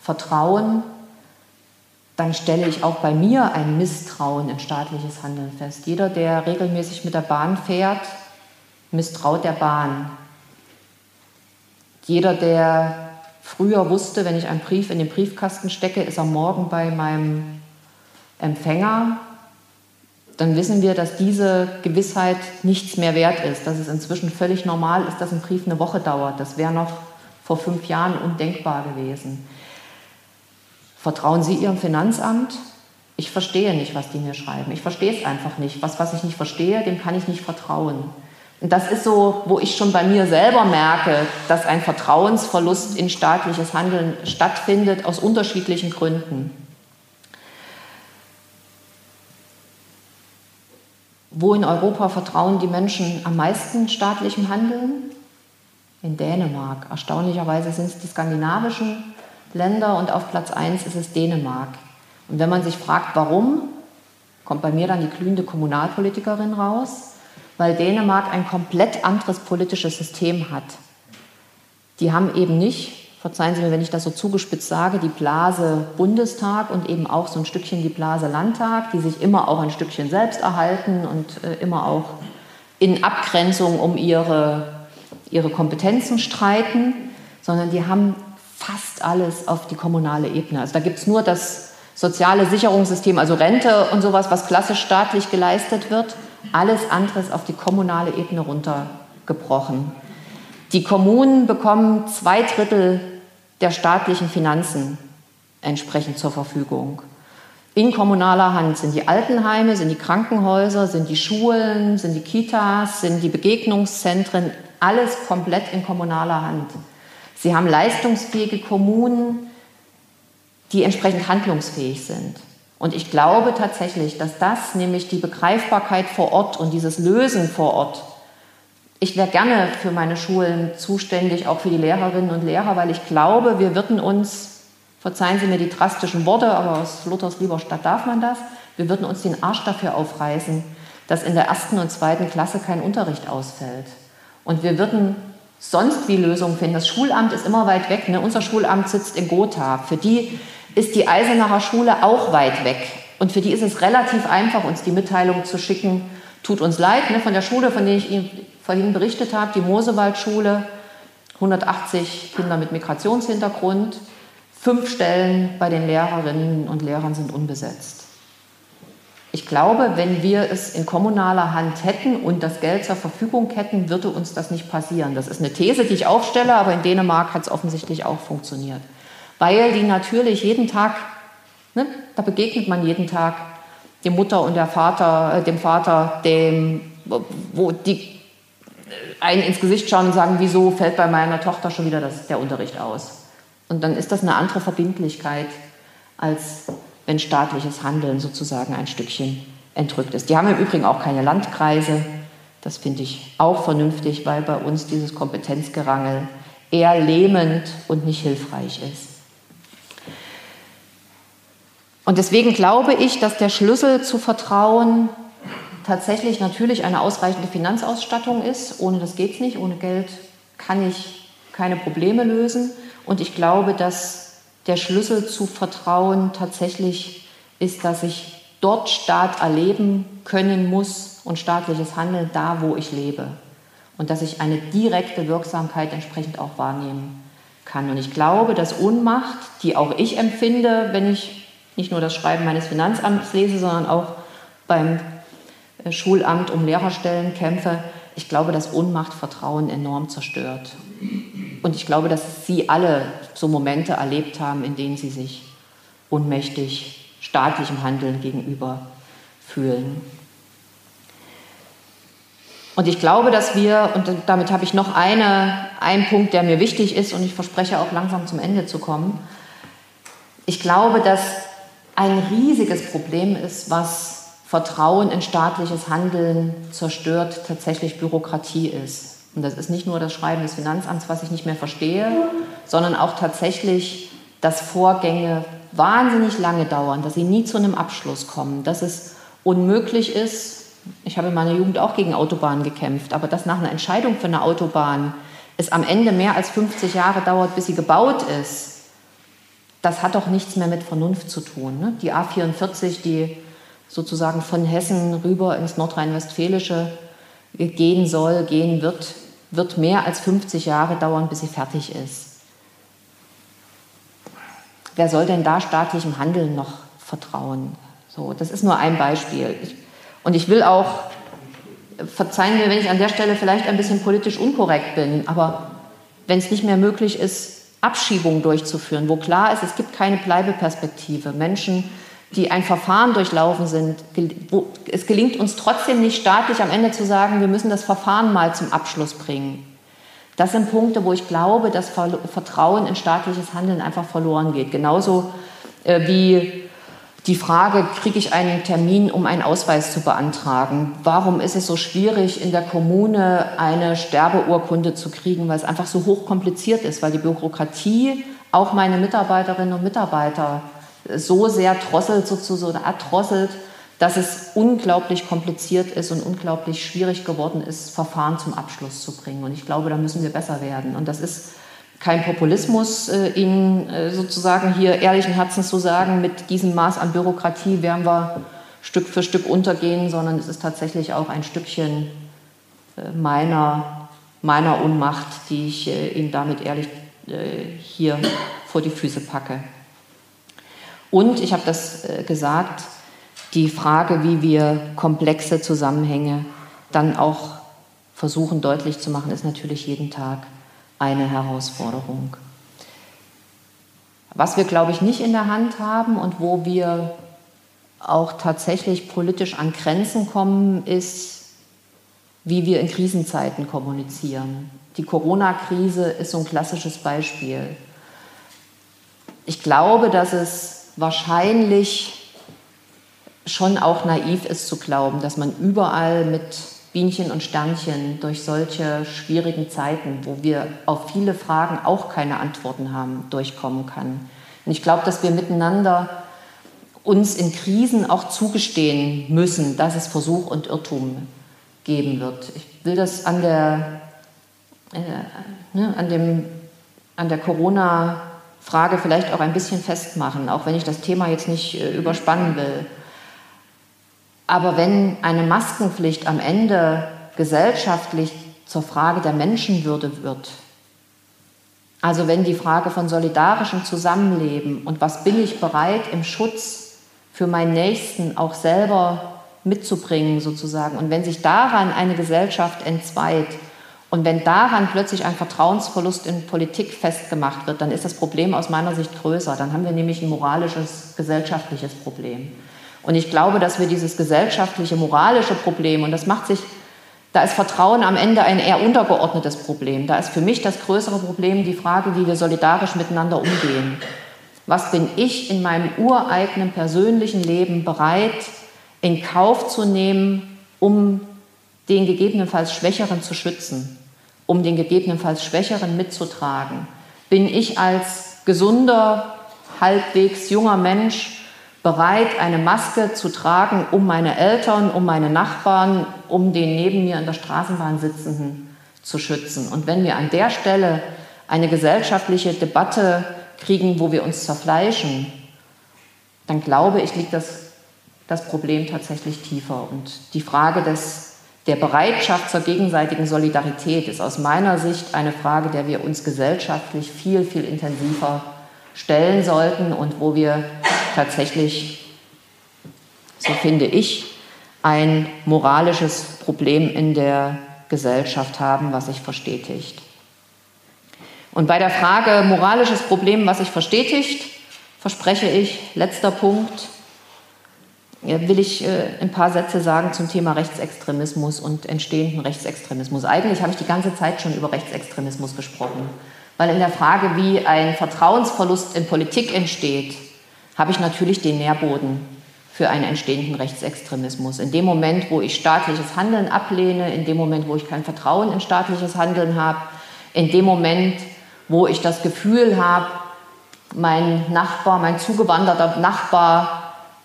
[SPEAKER 2] vertrauen, dann stelle ich auch bei mir ein Misstrauen in staatliches Handeln fest. Jeder, der regelmäßig mit der Bahn fährt, misstraut der Bahn. Jeder, der früher wusste, wenn ich einen Brief in den Briefkasten stecke, ist er morgen bei meinem Empfänger, dann wissen wir, dass diese Gewissheit nichts mehr wert ist, dass es inzwischen völlig normal ist, dass ein Brief eine Woche dauert. Das wäre noch vor fünf Jahren undenkbar gewesen. Vertrauen Sie Ihrem Finanzamt? Ich verstehe nicht, was die mir schreiben. Ich verstehe es einfach nicht. Was, was ich nicht verstehe, dem kann ich nicht vertrauen. Und das ist so, wo ich schon bei mir selber merke, dass ein Vertrauensverlust in staatliches Handeln stattfindet, aus unterschiedlichen Gründen. Wo in Europa vertrauen die Menschen am meisten staatlichem Handeln? In Dänemark. Erstaunlicherweise sind es die skandinavischen Länder und auf Platz 1 ist es Dänemark. Und wenn man sich fragt, warum, kommt bei mir dann die glühende Kommunalpolitikerin raus weil Dänemark ein komplett anderes politisches System hat. Die haben eben nicht, verzeihen Sie mir, wenn ich das so zugespitzt sage, die Blase Bundestag und eben auch so ein Stückchen die Blase Landtag, die sich immer auch ein Stückchen selbst erhalten und äh, immer auch in Abgrenzung um ihre, ihre Kompetenzen streiten, sondern die haben fast alles auf die kommunale Ebene. Also da gibt es nur das soziale Sicherungssystem, also Rente und sowas, was klassisch staatlich geleistet wird. Alles andere ist auf die kommunale Ebene runtergebrochen. Die Kommunen bekommen zwei Drittel der staatlichen Finanzen entsprechend zur Verfügung. In kommunaler Hand sind die Altenheime, sind die Krankenhäuser, sind die Schulen, sind die Kitas, sind die Begegnungszentren, alles komplett in kommunaler Hand. Sie haben leistungsfähige Kommunen, die entsprechend handlungsfähig sind. Und ich glaube tatsächlich, dass das nämlich die Begreifbarkeit vor Ort und dieses Lösen vor Ort, ich wäre gerne für meine Schulen zuständig, auch für die Lehrerinnen und Lehrer, weil ich glaube, wir würden uns, verzeihen Sie mir die drastischen Worte, aber aus Luthers lieber Stadt darf man das, wir würden uns den Arsch dafür aufreißen, dass in der ersten und zweiten Klasse kein Unterricht ausfällt. Und wir würden sonst wie Lösungen finden. Das Schulamt ist immer weit weg. Ne? Unser Schulamt sitzt in Gotha. Für die ist die Eisenacher Schule auch weit weg. Und für die ist es relativ einfach, uns die Mitteilung zu schicken, tut uns leid, ne, von der Schule, von der ich Ihnen vorhin berichtet habe, die Mosewaldschule, 180 Kinder mit Migrationshintergrund, fünf Stellen bei den Lehrerinnen und Lehrern sind unbesetzt. Ich glaube, wenn wir es in kommunaler Hand hätten und das Geld zur Verfügung hätten, würde uns das nicht passieren. Das ist eine These, die ich aufstelle, aber in Dänemark hat es offensichtlich auch funktioniert weil die natürlich jeden Tag, ne, da begegnet man jeden Tag dem Mutter und der Vater, äh, dem Vater, dem, wo die einen ins Gesicht schauen und sagen, wieso fällt bei meiner Tochter schon wieder das, der Unterricht aus? Und dann ist das eine andere Verbindlichkeit, als wenn staatliches Handeln sozusagen ein Stückchen entrückt ist. Die haben im Übrigen auch keine Landkreise. Das finde ich auch vernünftig, weil bei uns dieses Kompetenzgerangel eher lähmend und nicht hilfreich ist. Und deswegen glaube ich, dass der Schlüssel zu Vertrauen tatsächlich natürlich eine ausreichende Finanzausstattung ist. Ohne das geht es nicht. Ohne Geld kann ich keine Probleme lösen. Und ich glaube, dass der Schlüssel zu Vertrauen tatsächlich ist, dass ich dort Staat erleben können muss und staatliches Handeln da, wo ich lebe. Und dass ich eine direkte Wirksamkeit entsprechend auch wahrnehmen kann. Und ich glaube, dass Ohnmacht, die auch ich empfinde, wenn ich nicht nur das Schreiben meines Finanzamts lese, sondern auch beim äh, Schulamt um Lehrerstellen kämpfe, ich glaube, dass Ohnmacht Vertrauen enorm zerstört. Und ich glaube, dass Sie alle so Momente erlebt haben, in denen Sie sich ohnmächtig staatlichem Handeln gegenüber fühlen. Und ich glaube, dass wir, und damit habe ich noch eine, einen Punkt, der mir wichtig ist, und ich verspreche auch langsam zum Ende zu kommen. Ich glaube, dass ein riesiges Problem ist, was Vertrauen in staatliches Handeln zerstört, tatsächlich Bürokratie ist. Und das ist nicht nur das Schreiben des Finanzamts, was ich nicht mehr verstehe, sondern auch tatsächlich, dass Vorgänge wahnsinnig lange dauern, dass sie nie zu einem Abschluss kommen, dass es unmöglich ist. Ich habe in meiner Jugend auch gegen Autobahnen gekämpft, aber dass nach einer Entscheidung für eine Autobahn es am Ende mehr als 50 Jahre dauert, bis sie gebaut ist, das hat doch nichts mehr mit Vernunft zu tun. Ne? Die A44, die sozusagen von Hessen rüber ins Nordrhein-Westfälische gehen soll, gehen wird, wird mehr als 50 Jahre dauern, bis sie fertig ist. Wer soll denn da staatlichem Handeln noch vertrauen? So, das ist nur ein Beispiel. Und ich will auch, verzeihen mir, wenn ich an der Stelle vielleicht ein bisschen politisch unkorrekt bin, aber wenn es nicht mehr möglich ist, Abschiebungen durchzuführen, wo klar ist, es gibt keine Bleibeperspektive. Menschen die ein Verfahren durchlaufen sind, es gelingt uns trotzdem nicht staatlich am Ende zu sagen, wir müssen das Verfahren mal zum Abschluss bringen. Das sind Punkte, wo ich glaube, dass Vertrauen in staatliches Handeln einfach verloren geht. Genauso äh, wie die Frage, kriege ich einen Termin, um einen Ausweis zu beantragen? Warum ist es so schwierig, in der Kommune eine Sterbeurkunde zu kriegen? Weil es einfach so hochkompliziert ist, weil die Bürokratie auch meine Mitarbeiterinnen und Mitarbeiter so sehr drosselt sozusagen erdrosselt, dass es unglaublich kompliziert ist und unglaublich schwierig geworden ist, Verfahren zum Abschluss zu bringen. Und ich glaube, da müssen wir besser werden. Und das ist kein Populismus, äh, Ihnen äh, sozusagen hier ehrlichen Herzens zu sagen, mit diesem Maß an Bürokratie werden wir Stück für Stück untergehen, sondern es ist tatsächlich auch ein Stückchen äh, meiner, meiner Unmacht, die ich Ihnen damit ehrlich hier vor die Füße packe. Und ich habe das äh, gesagt, die Frage, wie wir komplexe Zusammenhänge dann auch versuchen deutlich zu machen, ist natürlich jeden Tag eine Herausforderung. Was wir, glaube ich, nicht in der Hand haben und wo wir auch tatsächlich politisch an Grenzen kommen, ist, wie wir in Krisenzeiten kommunizieren. Die Corona-Krise ist so ein klassisches Beispiel. Ich glaube, dass es wahrscheinlich schon auch naiv ist zu glauben, dass man überall mit Bienchen und Sternchen durch solche schwierigen Zeiten, wo wir auf viele Fragen auch keine Antworten haben, durchkommen kann. Und ich glaube, dass wir miteinander uns in Krisen auch zugestehen müssen, dass es Versuch und Irrtum geben wird. Ich will das an der, äh, ne, an an der Corona- Frage vielleicht auch ein bisschen festmachen, auch wenn ich das Thema jetzt nicht äh, überspannen will. Aber wenn eine Maskenpflicht am Ende gesellschaftlich zur Frage der Menschenwürde wird, also wenn die Frage von solidarischem Zusammenleben und was bin ich bereit im Schutz für meinen Nächsten auch selber mitzubringen sozusagen und wenn sich daran eine Gesellschaft entzweit, und wenn daran plötzlich ein Vertrauensverlust in Politik festgemacht wird, dann ist das Problem aus meiner Sicht größer. Dann haben wir nämlich ein moralisches, gesellschaftliches Problem. Und ich glaube, dass wir dieses gesellschaftliche, moralische Problem, und das macht sich, da ist Vertrauen am Ende ein eher untergeordnetes Problem. Da ist für mich das größere Problem die Frage, wie wir solidarisch miteinander umgehen. Was bin ich in meinem ureigenen persönlichen Leben bereit in Kauf zu nehmen, um den gegebenenfalls Schwächeren zu schützen? Um den gegebenenfalls Schwächeren mitzutragen? Bin ich als gesunder, halbwegs junger Mensch bereit, eine Maske zu tragen, um meine Eltern, um meine Nachbarn, um den neben mir in der Straßenbahn sitzenden zu schützen? Und wenn wir an der Stelle eine gesellschaftliche Debatte kriegen, wo wir uns zerfleischen, dann glaube ich, liegt das das Problem tatsächlich tiefer. Und die Frage des, der Bereitschaft zur gegenseitigen Solidarität ist aus meiner Sicht eine Frage, der wir uns gesellschaftlich viel, viel intensiver stellen sollten und wo wir tatsächlich, so finde ich, ein moralisches Problem in der Gesellschaft haben, was sich verstetigt. Und bei der Frage moralisches Problem, was sich verstetigt, verspreche ich, letzter Punkt, will ich äh, ein paar Sätze sagen zum Thema Rechtsextremismus und entstehenden Rechtsextremismus. Eigentlich habe ich die ganze Zeit schon über Rechtsextremismus gesprochen, weil in der Frage, wie ein Vertrauensverlust in Politik entsteht, habe ich natürlich den Nährboden für einen entstehenden Rechtsextremismus. In dem Moment, wo ich staatliches Handeln ablehne, in dem Moment, wo ich kein Vertrauen in staatliches Handeln habe, in dem Moment, wo ich das Gefühl habe, mein Nachbar, mein zugewanderter Nachbar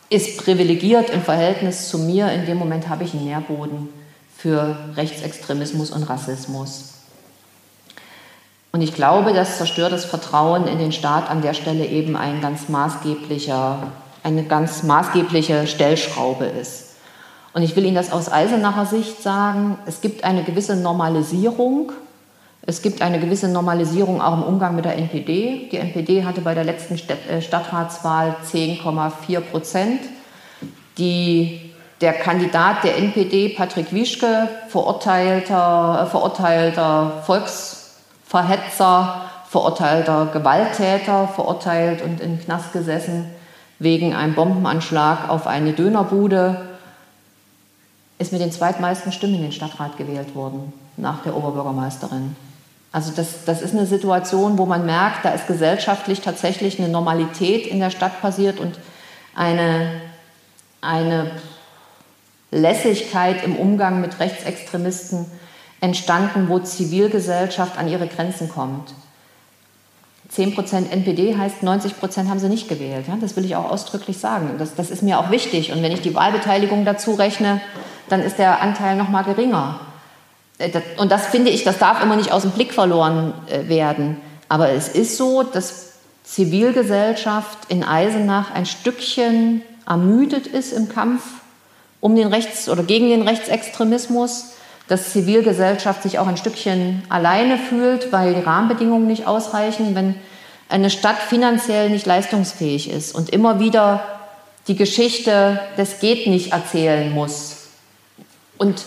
[SPEAKER 2] ist privilegiert im Verhältnis zu mir, in dem Moment habe ich einen Nährboden für Rechtsextremismus und Rassismus. Und ich glaube, dass zerstörtes Vertrauen in den Staat an der Stelle eben ein ganz maßgeblicher, eine ganz maßgebliche Stellschraube ist. Und ich will Ihnen das aus Eisenacher Sicht sagen, es gibt eine gewisse Normalisierung es gibt eine gewisse Normalisierung auch im Umgang mit der NPD. Die NPD hatte bei der letzten äh, Stadtratswahl 10,4 Prozent. Die, der Kandidat der NPD, Patrick Wischke, verurteilter, äh, verurteilter Volksverhetzer, verurteilter Gewalttäter, verurteilt und in Knast gesessen wegen einem Bombenanschlag auf eine Dönerbude, ist mit den zweitmeisten Stimmen in den Stadtrat gewählt worden, nach der Oberbürgermeisterin. Also das, das ist eine Situation, wo man merkt, da ist gesellschaftlich tatsächlich eine Normalität in der Stadt passiert und eine, eine Lässigkeit im Umgang mit Rechtsextremisten entstanden, wo Zivilgesellschaft an ihre Grenzen kommt. 10% NPD heißt, 90% haben sie nicht gewählt. Das will ich auch ausdrücklich sagen. Das, das ist mir auch wichtig. Und wenn ich die Wahlbeteiligung dazu rechne, dann ist der Anteil noch mal geringer. Äh, und das finde ich, das darf immer nicht aus dem Blick verloren äh, werden. Aber es ist so, dass Zivilgesellschaft in Eisenach ein Stückchen ermüdet ist im Kampf um den Rechts- oder gegen den Rechtsextremismus, dass Zivilgesellschaft sich auch ein Stückchen alleine fühlt, weil die Rahmenbedingungen nicht ausreichen, wenn eine Stadt finanziell nicht leistungsfähig ist und immer wieder die Geschichte des geht nicht erzählen muss. Und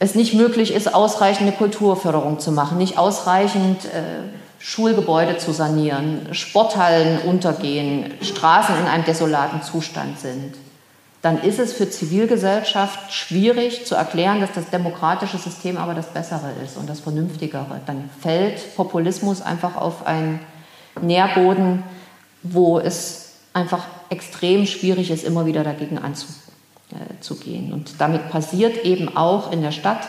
[SPEAKER 2] es nicht möglich ist, ausreichende Kulturförderung zu machen, nicht ausreichend äh, Schulgebäude zu sanieren, Sporthallen untergehen, Straßen in einem desolaten Zustand sind, dann ist es für Zivilgesellschaft schwierig zu erklären, dass das demokratische System aber das Bessere ist und das Vernünftigere. Dann fällt Populismus einfach auf einen Nährboden, wo es einfach extrem schwierig ist, immer wieder dagegen anzugehen äh, zu gehen. Und damit passiert eben auch in der Stadt,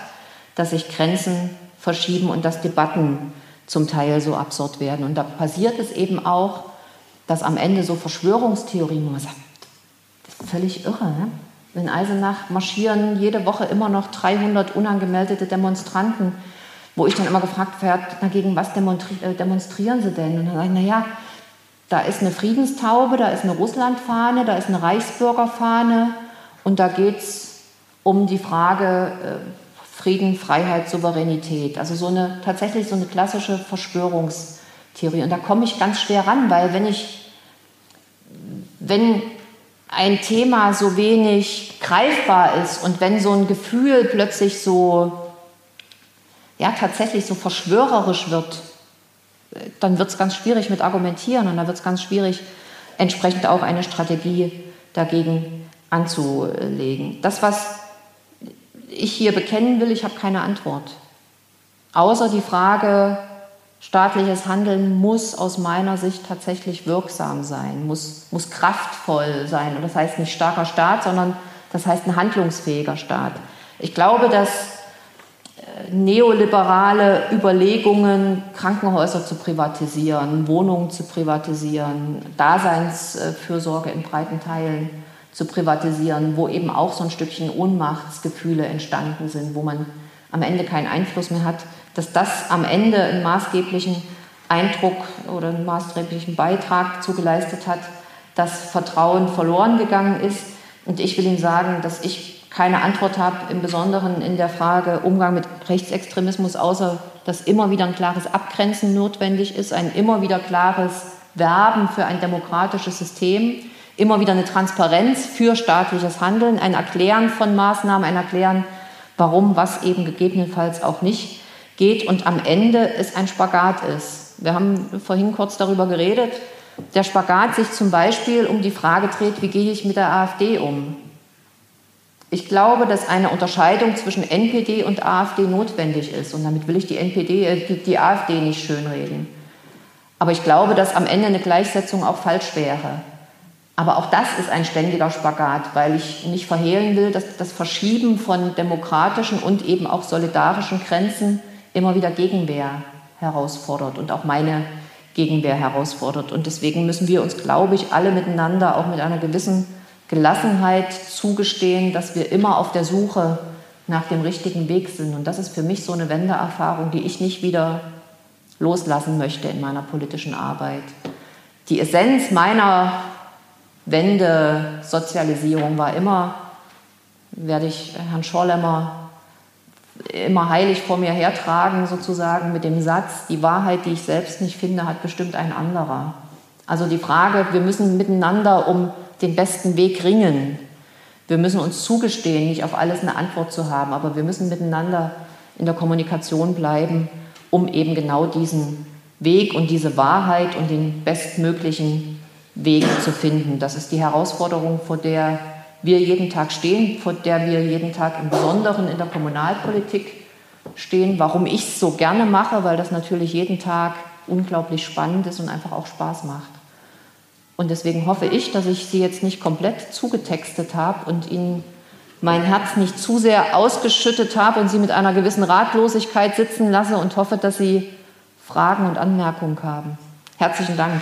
[SPEAKER 2] dass sich Grenzen verschieben und dass Debatten zum Teil so absurd werden. Und da passiert es eben auch, dass am Ende so Verschwörungstheorien, wo man sagt, das ist völlig irre. Ne? In Eisenach marschieren jede Woche immer noch 300 unangemeldete Demonstranten, wo ich dann immer gefragt werde, gegen was äh, demonstrieren sie denn? Und dann sage ich, naja, da ist eine Friedenstaube, da ist eine Russlandfahne, da ist eine Reichsbürgerfahne, und da geht es um die Frage äh, Frieden, Freiheit, Souveränität. Also so eine tatsächlich so eine klassische Verschwörungstheorie. Und da komme ich ganz schwer ran, weil wenn ich, wenn ein Thema so wenig greifbar ist und wenn so ein Gefühl plötzlich so, ja, tatsächlich so verschwörerisch wird, dann wird es ganz schwierig mit Argumentieren und da wird es ganz schwierig, entsprechend auch eine Strategie dagegen anzulegen. Das, was ich hier bekennen will, ich habe keine Antwort. Außer die Frage, staatliches Handeln muss aus meiner Sicht tatsächlich wirksam sein, muss, muss kraftvoll sein. Und das heißt nicht starker Staat, sondern das heißt ein handlungsfähiger Staat. Ich glaube, dass äh, neoliberale Überlegungen, Krankenhäuser zu privatisieren, Wohnungen zu privatisieren, Daseinsfürsorge in breiten Teilen zu privatisieren, wo eben auch so ein Stückchen Ohnmachtsgefühle entstanden sind, wo man am Ende keinen Einfluss mehr hat, dass das am Ende einen maßgeblichen Eindruck oder einen maßgeblichen Beitrag zugeleistet hat, dass Vertrauen verloren gegangen ist. Und ich will Ihnen sagen, dass ich keine Antwort habe, im Besonderen in der Frage Umgang mit Rechtsextremismus, außer dass immer wieder ein klares Abgrenzen notwendig ist, ein immer wieder klares Werben für ein demokratisches System, immer wieder eine Transparenz für staatliches Handeln, ein Erklären von Maßnahmen, ein Erklären, warum was eben gegebenenfalls auch nicht geht und am Ende es ein Spagat ist. Wir haben vorhin kurz darüber geredet, der Spagat sich zum Beispiel um die Frage dreht, wie gehe ich mit der AfD um? Ich glaube, dass eine Unterscheidung zwischen NPD und AfD notwendig ist. Und damit will ich die, NPD, äh, die, die AfD nicht schönreden. Aber ich glaube, dass am Ende eine Gleichsetzung auch falsch wäre. Aber auch das ist ein ständiger Spagat, weil ich nicht verhehlen will, dass das Verschieben von demokratischen und eben auch solidarischen Grenzen immer wieder Gegenwehr herausfordert und auch meine Gegenwehr herausfordert. Und deswegen müssen wir uns, glaube ich, alle miteinander auch mit einer gewissen Gelassenheit zugestehen, dass wir immer auf der Suche nach dem richtigen Weg sind. Und das ist für mich so eine Wendeerfahrung, die ich nicht wieder loslassen möchte in meiner politischen Arbeit. Die Essenz meiner Wendesozialisierung war immer, werde ich Herrn Schorlemmer immer heilig vor mir hertragen, sozusagen mit dem Satz, die Wahrheit, die ich selbst nicht finde, hat bestimmt ein anderer. Also die Frage, wir müssen miteinander um den besten Weg ringen. Wir müssen uns zugestehen, nicht auf alles eine Antwort zu haben, aber wir müssen miteinander in der Kommunikation bleiben, um eben genau diesen Weg und diese Wahrheit und den bestmöglichen Weg zu finden. Das ist die Herausforderung, vor der wir jeden Tag stehen, vor der wir jeden Tag im Besonderen in der Kommunalpolitik stehen. Warum ich es so gerne mache, weil das natürlich jeden Tag unglaublich spannend ist und einfach auch Spaß macht. Und deswegen hoffe ich, dass ich Sie jetzt nicht komplett zugetextet habe und Ihnen mein Herz nicht zu sehr ausgeschüttet habe und Sie mit einer gewissen Ratlosigkeit sitzen lasse und hoffe, dass Sie Fragen und Anmerkungen haben. Herzlichen Dank.